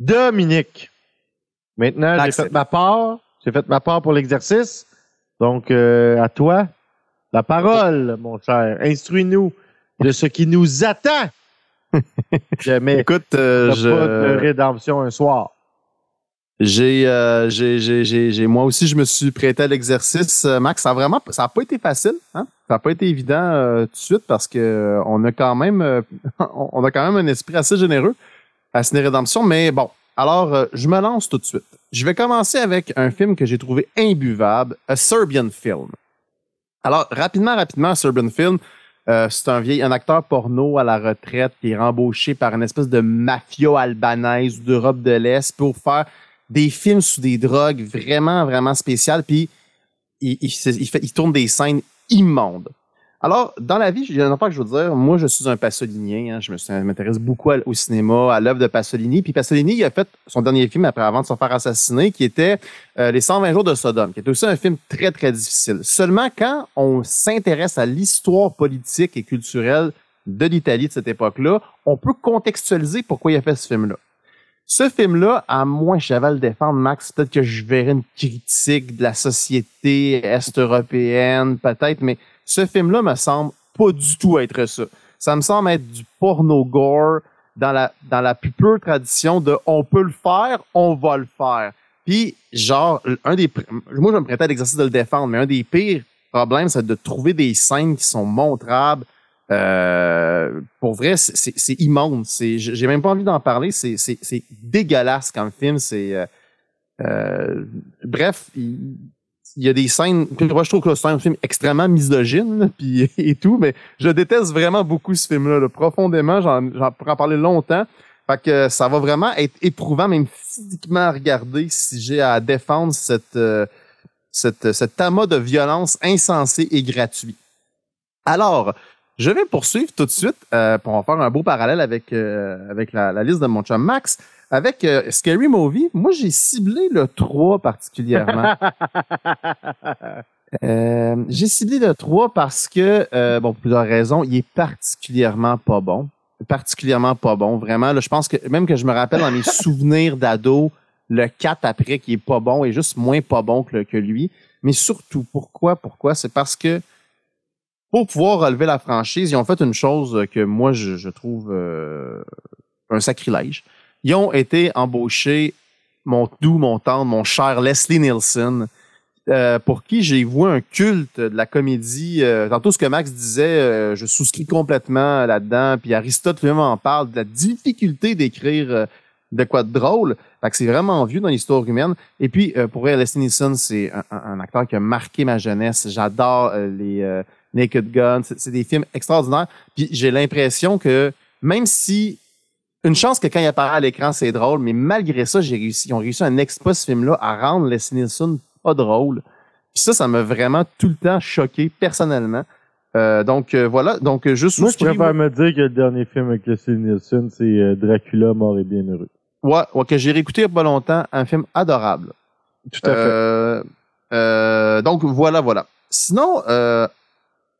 Dominique. Maintenant, j'ai fait ma part. J'ai fait ma part pour l'exercice. Donc, euh, à toi, la parole, mon cher. Instruis-nous de ce qui nous attend. Jamais Écoute, euh, pas je- de rédemption un soir. J'ai, euh, j'ai, j'ai, j'ai, j'ai- moi aussi, je me suis prêté à l'exercice. Euh, Max, ça a vraiment, ça a pas été facile, hein? Ça a pas été évident euh, tout de suite parce que on a quand même, euh, on a quand même un esprit assez généreux à Ciné Rédemption. Mais bon, alors, euh, je me lance tout de suite. Je vais commencer avec un film que j'ai trouvé imbuvable, A Serbian Film. Alors, rapidement, rapidement, A Serbian Film, euh, c'est un vieil, un acteur porno à la retraite qui est rembauché par une espèce de mafia albanaise d'Europe de l'Est pour faire des films sous des drogues vraiment, vraiment spéciales. Puis, il, il, il fait, il tourne des scènes immondes. Alors, dans la vie, j'ai un affaire que je veux dire. Moi, je suis un Pasolinien. hein. je m'intéresse beaucoup au cinéma, à l'œuvre de Pasolini. Puis Pasolini, il a fait son dernier film après avant de se faire assassiner, qui était euh, Les 120 jours de Sodome, qui est aussi un film très, très difficile. Seulement quand on s'intéresse à l'histoire politique et culturelle de l'Italie de cette époque-là, on peut contextualiser pourquoi il a fait ce film-là. Ce film-là, à moins que j'avais à le défendre, Max, peut-être que je verrais une critique de la société est-européenne, peut-être, mais ce film-là me semble pas du tout être ça. Ça me semble être du porno gore dans la, dans la plus pure tradition de on peut le faire, on va le faire. Puis, genre, un des, moi, je me prêtais à l'exercice de le défendre, mais un des pires problèmes, c'est de trouver des scènes qui sont montrables. Euh, pour vrai, c'est- immonde. J'ai même pas envie d'en parler. C'est dégueulasse comme film. C'est, euh, euh, bref, il, il y a des scènes. Moi, je trouve que c'est un film extrêmement misogyne, puis et tout, mais je déteste vraiment beaucoup ce film-là, là, profondément. J'en, pourrais en parler longtemps. Fait que ça va vraiment être éprouvant, même physiquement à regarder, si j'ai à défendre cette, euh, cette, cet amas de violence insensé et gratuit. Alors, je vais poursuivre tout de suite, euh, pour en faire un beau parallèle avec, euh, avec la, la liste de mon chum Max. Avec euh, Scary Movie, moi j'ai ciblé le 3 particulièrement. Euh, j'ai ciblé le 3 parce que, euh, bon, pour plusieurs raisons, il est particulièrement pas bon. Particulièrement pas bon, vraiment. Là, je pense que même que je me rappelle dans mes souvenirs d'ado, le 4 après qui est pas bon est juste moins pas bon que, lui. Mais surtout, pourquoi? Pourquoi? C'est parce que pour pouvoir relever la franchise, ils ont fait une chose que moi, je, je trouve euh, un sacrilège. Ils ont été embauchés, mon doux, mon tendre, mon cher Leslie Nielsen, euh, pour qui j'ai voué un culte de la comédie. Euh, tantôt, ce que Max disait, euh, je souscris complètement là-dedans. Puis Aristote lui-même en parle de la difficulté d'écrire euh, de quoi de drôle. Fait que c'est vraiment vieux dans l'histoire humaine. Et puis, euh, pour vrai, Leslie Nielsen, c'est un, acteur qui a marqué ma jeunesse. J'adore les Naked Gun. C'est c'est des films extraordinaires. Puis j'ai l'impression que même si une chance que quand il apparaît à l'écran, c'est drôle, mais malgré ça, j'ai réussi, ils ont réussi un exploit ce film-là à rendre Leslie Nielsen pas drôle. Puis ça, ça m'a vraiment tout le temps choqué personnellement. Euh, donc euh, voilà, donc euh, juste Moi, je préfère me dire que le dernier film avec Leslie Nielsen, c'est euh, Dracula, mort et bien heureux. ouais, ouais, que j'ai réécouté il y a pas longtemps, un film adorable. Tout à fait. Euh, euh, donc voilà, voilà. Sinon, euh,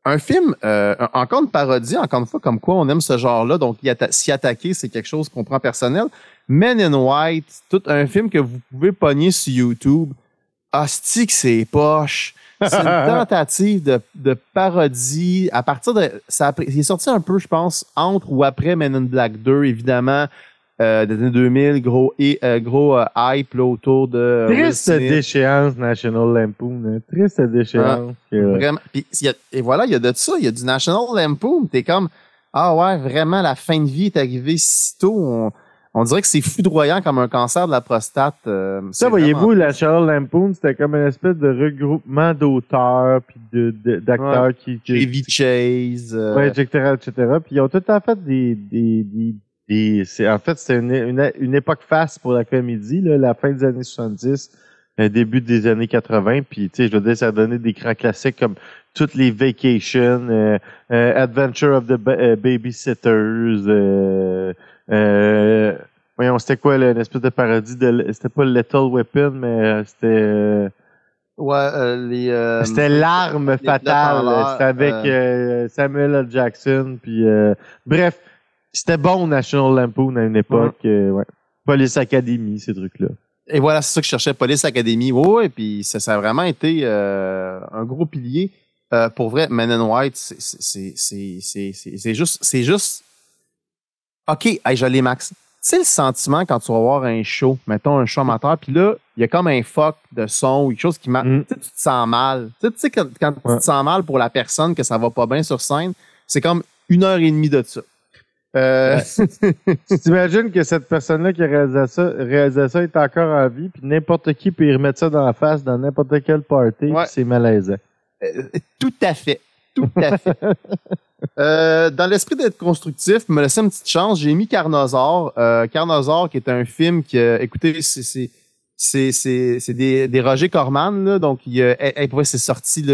un film, euh, encore une parodie, encore une fois, comme quoi on aime ce genre-là, donc atta- s'y attaquer, c'est quelque chose qu'on prend personnel. Men in White, tout un film que vous pouvez pogner sur YouTube. Hostie que c'est poche. C'est une tentative de, de parodie. À partir de. Ça il est sorti un peu, je pense, entre ou après Men in Black 2, évidemment. Euh, des années 2000, gros, et, euh, gros euh, hype là, autour de. Will Triste déchéance, National Lampoon. hein. Triste déchéance. que- Vraiment. Puis, il y a- et voilà, il y a de ça. Il y a du National Lampoon. T'es comme, ah ouais, vraiment, la fin de vie est arrivée si tôt. On, on dirait que c'est foudroyant comme un cancer de la prostate. euh, Ça, voyez-vous, la National Lampoon, c'était comme une espèce de regroupement d'auteurs puis de, de- d'acteurs qui, qui, Chevy Chase. euh, Ouais, etc., etc. Puis ils ont tout à fait des, des, des, des- c'est, en fait, c'était une, une, une époque face pour la comédie, là, la fin des années 70, euh, début des années 80. Puis, tu sais, je veux dire, ça a donné des grands classiques comme toutes les Vacations, euh, euh, Adventure of the Ba- euh, Babysitters, euh, euh, voyons, c'était quoi, là, une espèce de parodie de, c'était pas Little Weapon, mais c'était, euh, ouais, euh, les. euh, c'était l'arme fatale. C'était avec euh, Samuel L. Jackson. Puis, euh, bref, c'était bon National Lampoon à une époque. euh, ouais. Police Academy, ces trucs-là. Et voilà, c'est ça que je cherchais, Police Academy. Oui, ouais, puis ça, ça a vraiment été euh, un gros pilier. Euh, pour vrai, Men in White, c'est- c'est c'est- c'est- c'est- c'est- c'est juste, c'est juste. OK, hey, je l'ai, Max. Tu sais le sentiment quand tu vas voir un show, mettons un show amateur, puis là, il y a comme un fuck de son ou quelque chose qui m'a. Mm. Tu sais, tu te sens mal. Tu sais, tu sais, quand, quand tu te sens mal pour la personne que ça va pas bien sur scène, c'est comme une heure et demie de ça. Euh, tu t'imagines que cette personne-là qui a réalisé ça, réalisé ça est encore en vie, puis n'importe qui peut y remettre ça dans la face dans n'importe quel party, Ouais. c'est malaisant. Euh, tout à fait. Tout à fait. Euh, dans l'esprit d'être constructif, me laisser une petite chance, j'ai mis Carnosaur. Euh, Carnosaur, qui est un film qui, écoutez, c'est des, des Roger Corman là, donc il euh, c'est sorti.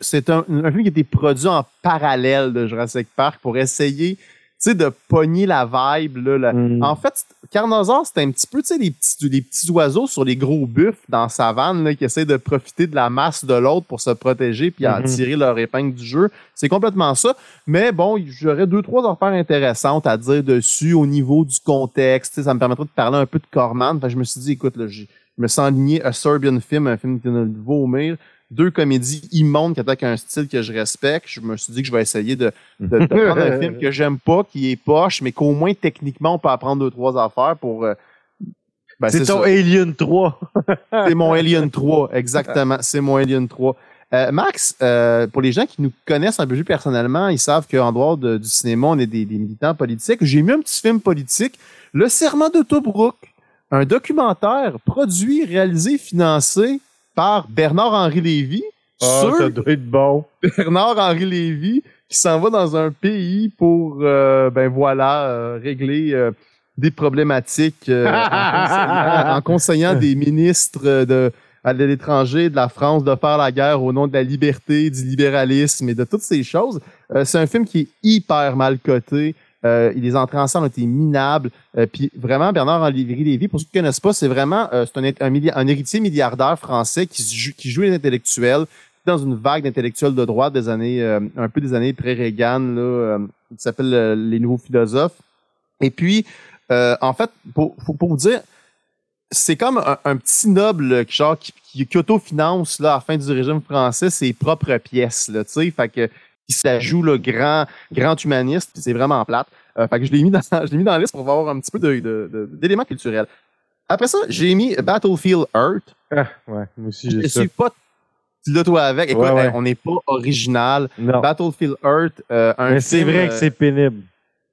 c'est un, un film qui a été produit en parallèle de Jurassic Park pour essayer, sais, de pogner la vibe là. la- Mm. en fait, Carnosaur, c'était un petit peu, tu sais, les petits, les petits oiseaux sur les gros buffles dans la savane là, qui essaient de profiter de la masse de l'autre pour se protéger puis en Mhm. tirer leur épingle du jeu. C'est complètement ça. Mais bon, j'aurais deux, trois affaires intéressantes à dire dessus au niveau du contexte. Ça me permettrait de parler un peu de Corman. Je me suis dit, écoute, là, je me sens aligné à Serbian Film, un film qui vient de vomir. Deux comédies immondes qui attaquent un style que je respecte. Je me suis dit que je vais essayer de, de, de prendre un film que j'aime pas, qui est poche, mais qu'au moins techniquement on peut apprendre deux, trois affaires pour. euh, ben, c'est ton ça. Alien 3. C'est mon Alien 3, exactement. C'est mon Alien 3. Euh, Max, euh, pour les gens qui nous connaissent un peu plus personnellement, ils savent qu'en dehors de- du cinéma, on est des, des militants politiques. J'ai mis un petit film politique, Le Serment de Tobruk, un documentaire produit, réalisé, financé par Bernard-Henri Lévy Ah, sur ça doit être bon. Bernard-Henri Lévy qui s'en va dans un pays pour, euh, ben voilà, euh, régler euh, des problématiques euh, en, conseillant, en conseillant des ministres de à l'étranger de la France de faire la guerre au nom de la liberté, du libéralisme et de toutes ces choses. Euh, c'est un film qui est hyper mal coté. Euh, les entrées en scène ont été minables. Euh, puis vraiment, Bernard-Henri Lévy, pour ceux qui ne connaissent pas, c'est vraiment euh, c'est un, héritier milliardaire français qui, joue- qui joue les intellectuels dans une vague d'intellectuels de droite des années, euh, un peu des années pré-Reagan, là, euh, qui s'appelle euh, Les Nouveaux Philosophes. Et puis, en fait, pour, pour, vous dire, c'est comme un, petit noble genre, qui, qui, qui autofinance là, à la fin du régime français ses propres pièces. Là, fait que se la joue le grand, grand humaniste, puis c'est vraiment plate. Euh, fait que je l'ai mis dans, je l'ai mis dans la liste pour avoir un petit peu de, de, de- d'éléments culturels. Après ça, j'ai mis Battlefield Earth. Ah, ouais, moi aussi, Je j'ai ça. suis pas là toi avec. Écoute, Ouais, ouais. hey, on n'est pas original. Non. Battlefield Earth, euh, un Mais c'est film, vrai euh, que c'est pénible.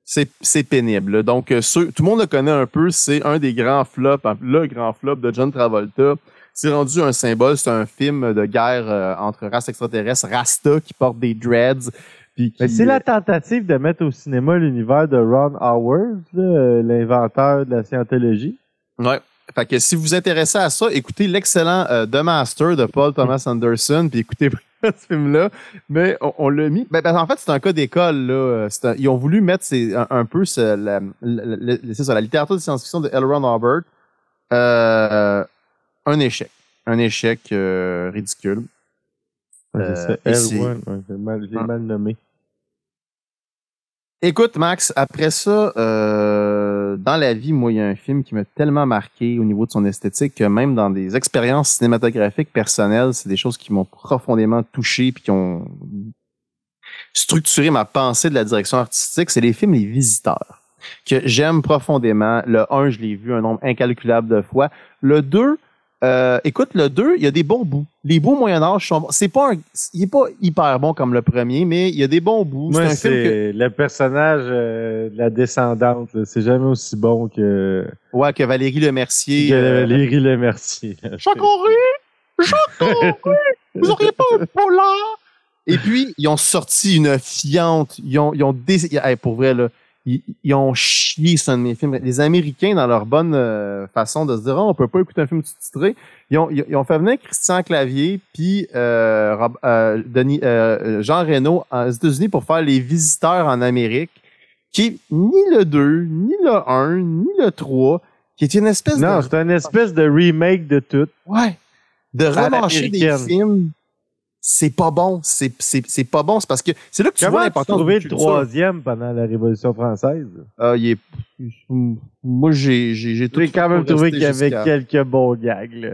c'est c'est pénible. Donc, euh, ceux- tout le monde le connaît un peu. C'est un des grands flops, hein, le grand flop de John Travolta. C'est rendu un symbole. C'est un film de guerre euh, entre races extraterrestres, Rasta qui porte des dreads. Qui, Mais c'est la tentative de mettre au cinéma l'univers de Ron Howard, l'inventeur de la scientologie. Ouais. Fait que si vous vous intéressez à ça, écoutez l'excellent euh, The Master de Paul Thomas Anderson, puis écoutez ce film-là. Mais on, on l'a mis. Ben, ben, en fait, c'est un cas d'école. là. C'est un- ils ont voulu mettre un, un peu ce- la, la- la- ça, la littérature de science-fiction de L. Ron Hubbard. Euh, un échec. Un échec euh, ridicule. Euh, j'ai mal, Ah. mal nommé. Écoute, Max, après ça, euh, dans la vie, moi, il y a un film qui m'a tellement marqué au niveau de son esthétique que même dans des expériences cinématographiques personnelles, c'est des choses qui m'ont profondément touché puis qui ont structuré ma pensée de la direction artistique. C'est les films Les Visiteurs que j'aime profondément. Le 1, je l'ai vu un nombre incalculable de fois. Le 2, euh, écoute, le 2, il y a des bons bouts. Les beaux Moyen-Âge sont bons. C'est pas un- il est pas hyper bon comme le premier, mais il y a des bons bouts. Moi, un film que- c'est le personnage euh, de la descendante. C'est jamais aussi bon que, Ouais, que Valérie Lemercier. que euh, Valérie Lemercier. Jacques-Henri! Jacques-Henri! Vous auriez pas un polar? Et puis, ils ont sorti une fiante. Ils ont, ils ont dé- hey, pour vrai, là, ils, ils ont chié sur un de mes films. Les Américains, dans leur bonne euh, façon de se dire, Ah, on peut pas écouter un film sous-titré, ils ont, ils, ils ont fait venir Christian Clavier puis euh, Rob- euh, Denis, euh, Jean Reno aux États-Unis pour faire Les Visiteurs en Amérique, qui est ni le 2, ni le 1, ni le 3, qui est une espèce Non, de c'est une espèce de remake de tout. Ouais. De remarcher des films, c'est pas bon. C'est, c'est, c'est pas bon. C'est parce que c'est là que tu vois Comment tu l'importance trouvé le troisième pendant la Révolution française? Ah, il est... Moi, j'ai, j'ai, j'ai tout J'ai quand même trouvé qu'il y avait quelques bons gags. là.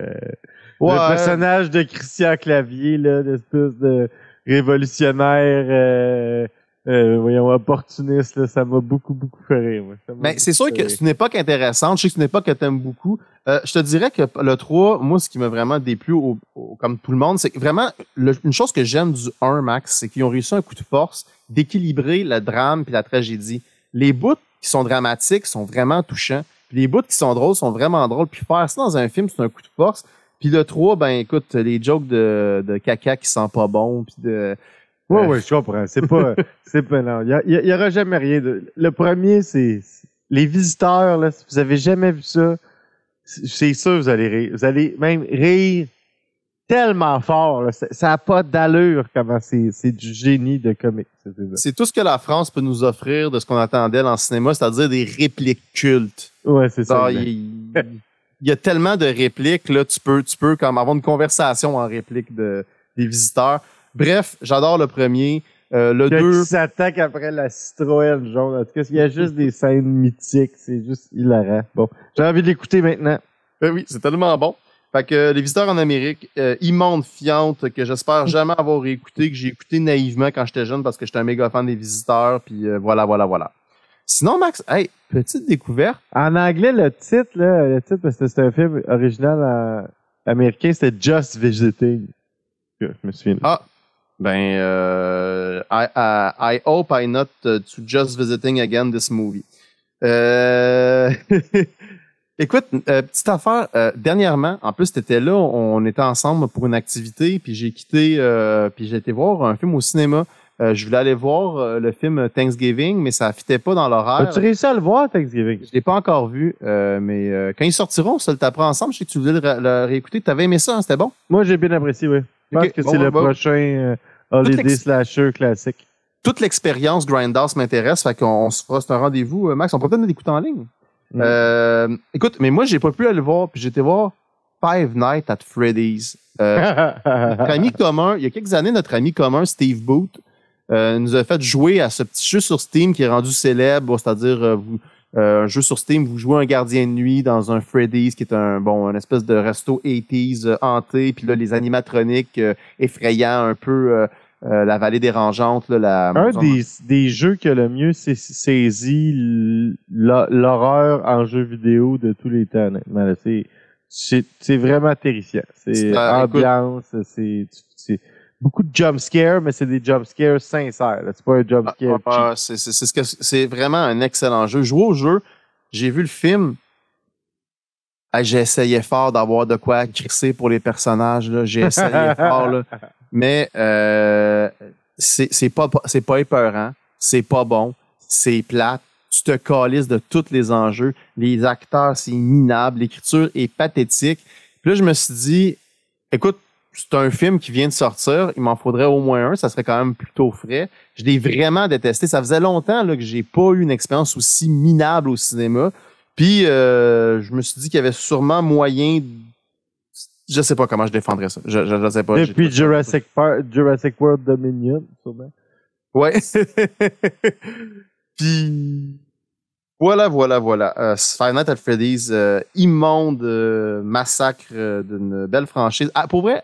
Ouais, Le personnage de Christian Clavier, là, l'espèce de révolutionnaire, euh, euh, voyons, opportuniste, là, ça m'a beaucoup, beaucoup fait rire. Ben, c'est sûr que c'est une époque intéressante. Je sais que c'est une époque que t'aimes beaucoup. Euh, je te dirais que le 3, moi, ce qui m'a vraiment déplu, au, au- comme tout le monde, c'est que vraiment, le- une chose que j'aime du 1, Max, c'est qu'ils ont réussi un coup de force d'équilibrer le drame puis la tragédie. Les bouts qui sont dramatiques sont vraiment touchants. Puis les bouts qui sont drôles sont vraiment drôles. Puis faire ça dans un film, c'est un coup de force. Puis le 3, ben écoute, les jokes de, de caca qui sent pas bon, puis de... Ouais, ouais, je comprends. C'est pas, c'est pas, non. Il y, il y aura jamais rien de, le premier, c'est, les visiteurs, là, si vous avez jamais vu ça, c'est sûr, vous allez rire. Vous allez même rire tellement fort, là. Ça- Ça a pas d'allure comment c'est, c'est du génie de comique. c'est tout ce que la France peut nous offrir de ce qu'on attend d'elle en cinéma, c'est-à-dire des répliques cultes. Ouais, c'est ça. Il, il y a tellement de répliques, là, tu peux, tu peux comme avoir une conversation en réplique de, des visiteurs. Bref, j'adore le premier. Euh, le Quand 2, il s'attaque après la Citroën jaune. En tout cas, il y a juste des scènes mythiques. C'est juste hilarant. Bon, j'ai envie de l'écouter maintenant. ben oui, c'est tellement bon. Fait que euh, les visiteurs en Amérique, euh, immonde fiante que j'espère jamais avoir écouté, que j'ai écouté naïvement quand j'étais jeune parce que j'étais un méga fan des visiteurs, puis euh, voilà, voilà, voilà. Sinon, Max, hey, petite découverte. En anglais, le titre, là, le titre, parce que c'était un film original euh, américain, c'était Just Visiting. Je me souviens. Ah, ben, euh, I, I, I hope I not uh, to just visiting again this movie. Euh, écoute, euh, petite affaire, euh, dernièrement, en plus, t'étais là, on était ensemble pour une activité, puis j'ai quitté, euh, puis j'ai été voir un film au cinéma. Euh, je voulais aller voir le film Thanksgiving, mais ça fitait pas dans l'horaire. As-tu réussi à le voir, Thanksgiving? Je l'ai pas encore vu, mais quand ils sortiront, on se le tapera ensemble. Je sais que tu voulais le, ré- le réécouter. Tu avais aimé ça, hein? c'était bon? Moi, j'ai bien apprécié, oui. Je pense que c'est bon, le bon. prochain euh, Holiday l'ex- Slasher classique. Toute l'expérience Grindhouse m'intéresse, fait qu'on on se fera c'est un rendez-vous. Euh, Max, on peut peut-être l'écouter en ligne. Mm. Euh, écoute, mais moi, j'ai pas pu aller le voir, puis j'étais voir Five Nights at Freddy's. Euh, notre ami commun, il y a quelques années, notre ami commun, Steve Booth, euh, nous a fait jouer à ce petit jeu sur Steam qui est rendu célèbre, c'est-à-dire euh, vous- euh, un jeu sur Steam, vous jouez un gardien de nuit dans un Freddy's qui est un bon, un espèce de resto 80s euh, hanté, puis là les animatroniques euh, effrayants un peu euh, euh, la vallée dérangeante, là, la Un des, des jeux qui a le mieux sa- saisi l'horreur en jeu vidéo de tous les temps. C'est, c'est, c'est vraiment terrifiant. C'est ambiance, c'est beaucoup de jump scares, mais c'est des jump scares sincères. C'est pas un jump Ah, scare ah, ah, c'est ce vraiment un excellent jeu. Jouer au jeu, j'ai vu le film. Ah, j'ai essayé fort d'avoir de quoi crisser pour les personnages. J'ai essayé fort. Là. Mais euh, c'est pas, c'est pas épeurant. C'est pas bon. C'est plate. Tu te calisses de tous les enjeux. Les acteurs, c'est minable. L'écriture est pathétique. Puis là, je me suis dit, écoute, c'est un film qui vient de sortir. Il m'en faudrait au moins un. Ça serait quand même plutôt frais. Je l'ai vraiment détesté. Ça faisait longtemps là, que j'ai pas eu une expérience aussi minable au cinéma. Puis euh, je me suis dit qu'il y avait sûrement moyen. de- Je sais pas comment je défendrais ça. Je, je, je sais pas. Depuis Jurassic Park, Jurassic World Dominion, sûrement. Ouais. Puis voilà, voilà, voilà. Euh, Five Nights at Freddy's, euh, immonde euh, massacre euh, d'une belle franchise. Ah, pour vrai,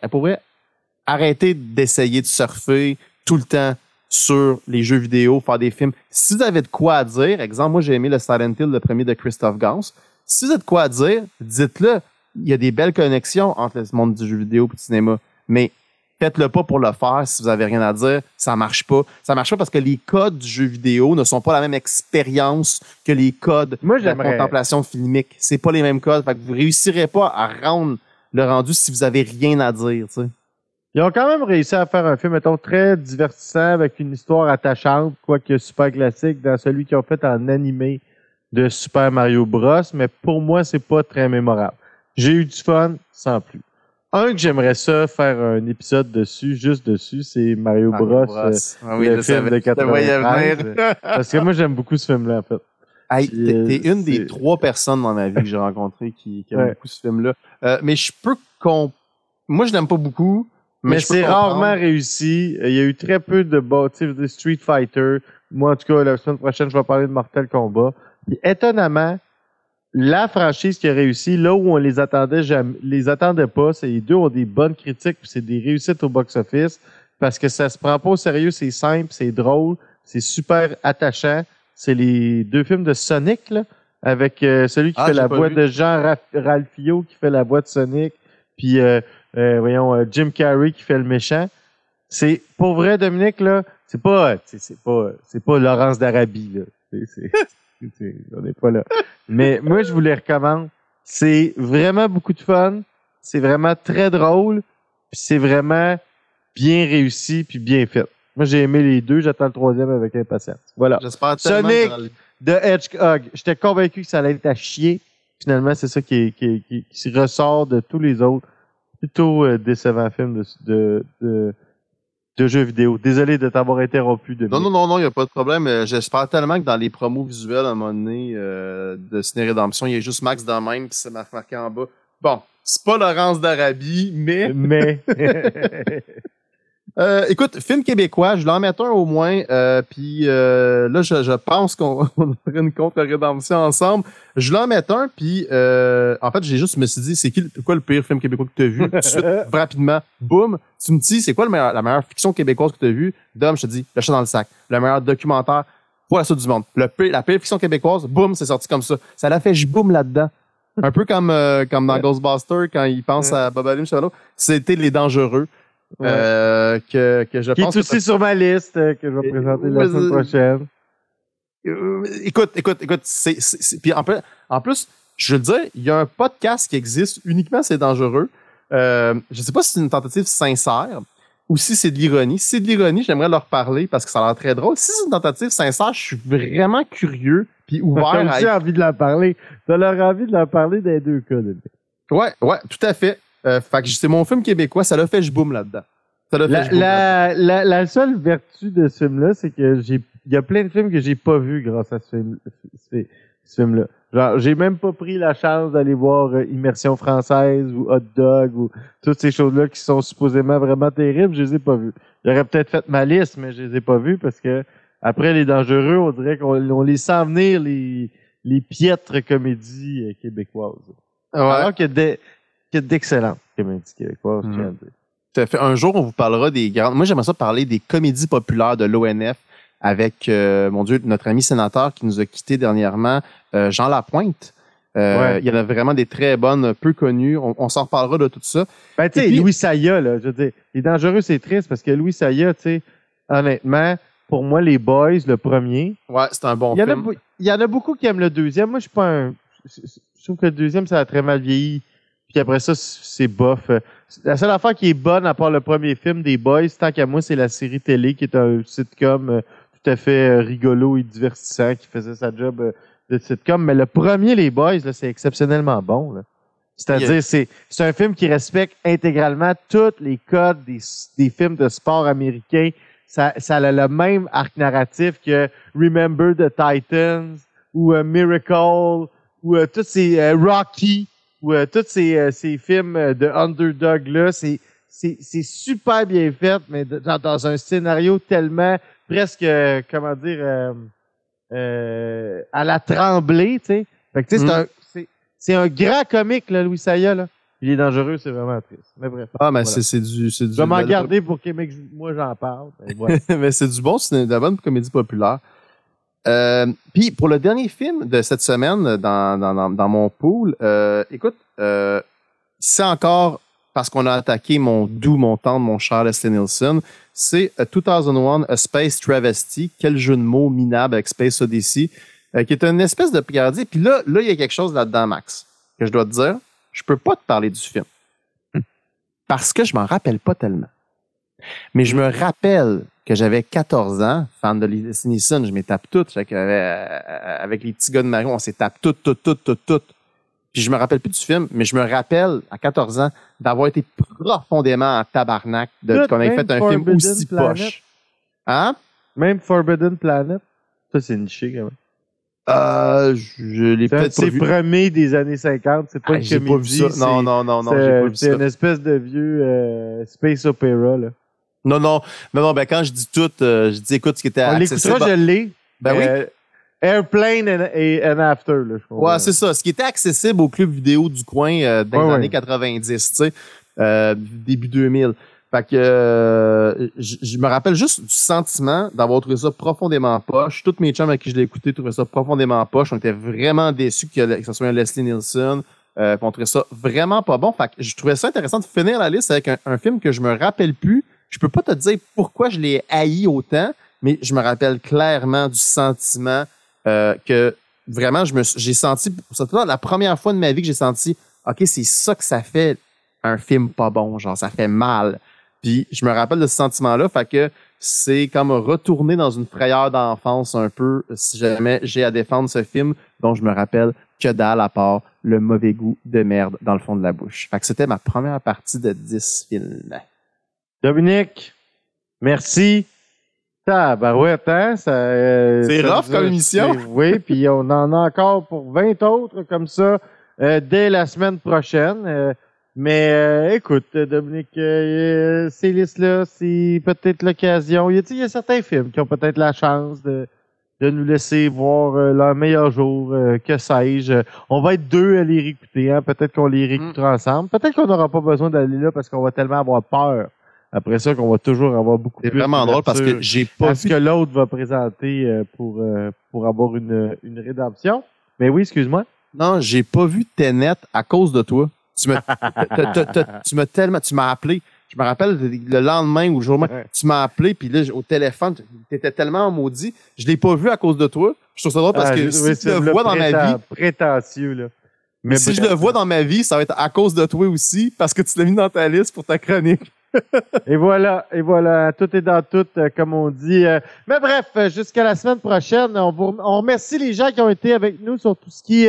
d'essayer de surfer tout le temps sur les jeux vidéo, faire des films. Si vous avez de quoi à dire, exemple, moi j'ai aimé le Silent Hill, le premier de Christophe Gans. Si vous avez de quoi à dire, dites-le. Il y a des belles connexions entre le monde du jeu vidéo et du cinéma. Mais faites-le pas pour le faire si vous avez rien à dire. Ça marche pas. Ça marche pas parce que les codes du jeu vidéo ne sont pas la même expérience que les codes Moi, de la contemplation filmique. C'est pas les mêmes codes. Fait que vous réussirez pas à rendre le rendu si vous avez rien à dire, tu sais. Ils ont quand même réussi à faire un film, mettons, très divertissant avec une histoire attachante, quoique super classique, dans celui qu'ils ont fait en animé de Super Mario Bros. Mais pour moi, c'est pas très mémorable. J'ai eu du fun, sans plus. Un que j'aimerais ça faire un épisode dessus, juste dessus, c'est Mario, Bros. euh, Ah oui, le film de Je te voyais 93. venir. parce que moi, j'aime beaucoup ce film-là, en fait. Hey, t'es euh, une des trois personnes dans ma vie que j'ai rencontrées qui, qui aiment Ouais. beaucoup ce film-là. Euh, mais je peux qu'on. Moi, je l'aime pas beaucoup. Mais, c'est rarement réussi. Il y a eu très peu de de Street Fighter. Moi, en tout cas, la semaine prochaine, je vais parler de Mortal Kombat. Puis, étonnamment, la franchise qui a réussi, là où on les attendait jamais, les attendait pas, c'est les deux ont des bonnes critiques, puis c'est des réussites au box-office, parce que ça se prend pas au sérieux, c'est simple, c'est drôle, c'est super attachant. C'est les deux films de Sonic, là, avec euh, celui qui Ah, fait la voix vu. de Jean Ra- Ralphio, qui fait la voix de Sonic, puis euh, euh, voyons euh, Jim Carrey qui fait le méchant. C'est pour vrai Dominique là, c'est pas c'est pas c'est pas Laurence d'Arabie là. C'est- on n'est pas là. Mais moi je vous les recommande. C'est vraiment beaucoup de fun, c'est vraiment très drôle, puis c'est vraiment bien réussi puis bien fait. Moi j'ai aimé les deux, j'attends le troisième avec impatience. Voilà. J'espère Sonic! que De Hedgehog, j'étais convaincu que ça allait être à chier. Finalement, c'est ça qui, est- qui, qui, qui ressort de tous les autres plutôt euh, décevants films de, de, de, de jeux vidéo. Désolé de t'avoir interrompu. De Non, non, non, non, il n'y a pas de problème. Euh, J'espère tellement que dans les promos visuels, à un moment donné, euh, de Ciné Rédemption, il y a juste Max dans le même, puis c'est mar- marqué en bas. Bon, c'est pas Laurence d'Arabie, mais Mais Euh, écoute, film québécois, je vais en mettre un au moins. Euh, puis euh, là, je, je pense qu'on on ferait une contre-rédemption ensemble. Je vais en mettre un, puis euh, en fait, j'ai juste me suis dit, c'est qui quoi le pire film québécois que tu as vu? Tout de suite, rapidement, boum, tu me dis, c'est quoi le meilleur- la meilleure fiction québécoise que tu as vue? Dom, je te dis, Le chat dans le sac. Le meilleur documentaire pour la suite du monde. Le pire- la pire fiction québécoise, boum, c'est sorti comme ça. Ça l'a fait boum là-dedans. Un peu comme, euh, comme dans Ghostbusters, quand il pense à Bob Chevalier. C'était Les Dangereux. Ouais. Euh, que, que je qui pense est que aussi sur ma liste euh, que je vais présenter la semaine prochaine. Euh, écoute, écoute, écoute, c'est, puis en plus, en plus, je veux le dire, il y a un podcast qui existe uniquement, c'est dangereux. Euh, je sais pas si c'est une tentative sincère, ou si c'est de l'ironie. Si c'est de l'ironie, j'aimerais leur parler parce que ça a l'air très drôle. Si c'est une tentative sincère, je suis vraiment curieux puis ouvert T'as à aussi envie de leur parler. T'as leur envie de leur parler des deux cas. Ouais, ouais, tout à fait. Euh, fait que c'est mon film québécois, ça l'a fait je boom là-dedans. Ça l'a fait La, je la, la, la seule vertu de ce film-là, c'est que j'ai, il y a plein de films que j'ai pas vus grâce à ce, film, ce, ce film-là. Genre, j'ai même pas pris la chance d'aller voir euh, Immersion française ou Hot Dog ou toutes ces choses-là qui sont supposément vraiment terribles, je les ai pas vues. J'aurais peut-être fait ma liste, mais je les ai pas vues parce que après les dangereux, on dirait qu'on on les sent venir les, les piètres comédies euh, québécoises. Ouais. Alors qu'il y Tout à fait. Un jour, on vous parlera des grandes. Moi, j'aimerais ça parler des comédies populaires de l'ONF avec, euh, mon Dieu, notre ami sénateur qui nous a quittés dernièrement, euh, Jean Lapointe. Euh, Ouais. Il y en a vraiment des très bonnes, peu connues. On, on s'en reparlera de tout ça. Ben, tu sais, Louis Saya, là, je veux dire, les dangereux, c'est triste parce que Louis Saya, tu sais, honnêtement, pour moi, les Boys, le premier, Ouais, c'est un bon il y, en a, film. il y en a beaucoup qui aiment le deuxième. Moi, je suis pas un. Je je trouve que le deuxième, ça a très mal vieilli. Puis après ça, c'est bof. Euh, La seule affaire qui est bonne, à part le premier film des Boys, tant qu'à moi, c'est la série télé qui est un sitcom euh, tout à fait euh, rigolo et divertissant qui faisait sa job de sitcom. Mais le premier, les Boys, là, c'est exceptionnellement bon. là. C'est-à-dire, c'est c'est un film qui respecte intégralement tous les codes des, des films de sport américains. Ça, ça a le même arc narratif que Remember the Titans ou euh, Miracle ou euh, tous ces euh, Rocky ou euh, tous ces, euh, ces films euh, de underdog là, c'est c'est c'est super bien fait, mais dans, dans un scénario tellement presque euh, comment dire euh, euh, à la tremblée, tu sais. Fait que tu sais, c'est Mm. un c'est c'est un grand comique là, Louis Saya là. Il est dangereux, c'est vraiment triste. Mais bref. Ah, mais Voilà. c'est c'est du. c'est du- Je vais m'en de- garder pour que moi j'en parle. Mais mais c'est du bon, c'est de la bonne comédie populaire. Euh, Puis pour le dernier film de cette semaine dans, dans, dans, dans mon pool, euh, écoute, euh, c'est encore parce qu'on a attaqué mon doux, mon tendre, mon cher Leslie Nielsen, c'est A 2001 A Space Travesty. Quel jeu de mots minable avec Space Odyssey, euh, qui est une espèce de picardie. Puis là, là, il y a quelque chose là-dedans, Max, que je dois te dire. Je peux pas te parler du film. Parce que je m'en rappelle pas tellement. Mais je me rappelle que j'avais 14 ans, fan de Leslie Nielsen, je m'y tape toutes. Fait que, euh, avec les petits gars de Mario, on s'est tape toutes, toutes, toutes, toutes, toutes. Puis je me rappelle plus du film, mais je me rappelle, à 14 ans, d'avoir été profondément en tabarnak de qu'on ait même fait un film aussi poche. Hein? Même Forbidden Planet, ça c'est niché quand même. Euh, je l'ai C'est peut-être vu. premiers des années 50. C'est pas Ah, une comédie. c'est- Non, non, non, non, c'est- j'ai pas vu C'est ça. une espèce de vieux euh, space opera. Là. Non, non, non, non, ben quand je dis tout, euh, je dis écoute ce qui était On accessible. l'écoutera, je l'ai. Ben oui. Euh, Airplane and, After. Là, je crois. Ouais, c'est ça. Ce qui était accessible au club vidéo du coin euh, dans Ouais, les ouais. années 90, tu sais, euh, début 2000. Fait que euh, je je me rappelle juste du sentiment d'avoir trouvé ça profondément poche. Toutes mes chums avec qui je l'ai écouté trouvaient ça profondément poche. On était vraiment déçus que, que ce soit un Leslie Nielsen. Euh, on trouvait ça vraiment pas bon. Fait que je trouvais ça intéressant de finir la liste avec un, un film que je me rappelle plus. Je peux pas te dire pourquoi je l'ai haï autant, mais je me rappelle clairement du sentiment euh, que vraiment je me j'ai senti c'est la première fois de ma vie que j'ai senti OK, c'est ça que ça fait un film pas bon, genre ça fait mal. Puis je me rappelle de ce sentiment-là, fait que c'est comme retourner dans une frayeur d'enfance un peu si jamais j'ai à défendre ce film dont je me rappelle que dalle à part le mauvais goût de merde dans le fond de la bouche. Fait que c'était ma première partie de 10 films. Dominique, merci. Tabarouette, hein? Euh, C'est rough comme émission. c'est- Oui, puis on en a encore pour 20 autres comme ça euh, dès la semaine prochaine. Euh, mais écoute, Dominique, ces listes-là, c'est peut-être l'occasion. Il y, y a certains films qui ont peut-être la chance de, de nous laisser voir euh, leur meilleur jour, euh, que sais-je. On va être deux à les réécouter. Hein? Peut-être qu'on les réécoutera ensemble. Peut-être qu'on n'aura pas besoin d'aller là parce qu'on va tellement avoir peur. Après ça, qu'on va toujours avoir beaucoup C'est plus vraiment drôle parce que j'ai pas à ce vu que l'autre va présenter euh, pour, euh, pour avoir une, une rédemption. Mais oui, excuse-moi. Non, j'ai pas vu Tenet à cause de toi. Tu me, tu m'as tellement, tu m'as appelé. Je me rappelle le lendemain ou le jour même, Ouais. tu m'as appelé puis là au téléphone, t'étais tellement maudit. Je l'ai pas vu à cause de toi. Je trouve ça drôle parce Ah, que si tu ça le vois dans ma vie, Prétentieux, là. mais si je le vois dans ma vie, ça va être à cause de toi aussi parce que tu l'as mis dans ta liste pour ta chronique. et voilà, et voilà, tout est dans tout, euh, comme on dit. Euh, mais bref, euh, jusqu'à la semaine prochaine, on, vous, on remercie les gens qui ont été avec nous sur tout ce qui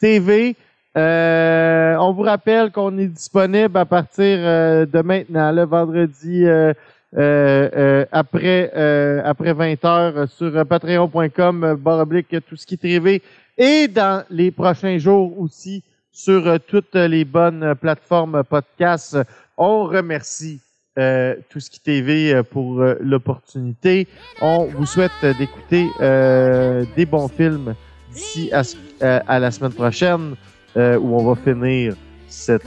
TV. on vous rappelle qu'on est disponible à partir de maintenant, le vendredi après après 20 heures sur patreon.com baroblique tout ce qui TV et dans les prochains jours aussi sur toutes les bonnes plateformes podcast. On remercie euh, Tout qui TV euh, pour euh, l'opportunité. On vous souhaite d'écouter des bons films d'ici à, la semaine prochaine où on va finir cette,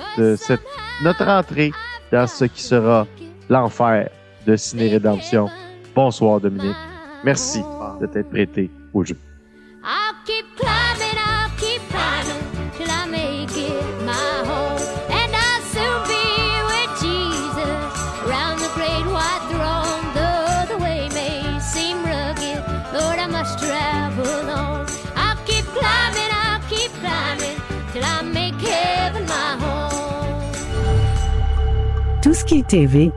notre entrée dans ce qui sera l'enfer de Ciné Rédemption. Bonsoir Dominique. Merci de t'être prêté au jeu. Est TV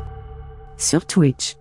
sur Twitch.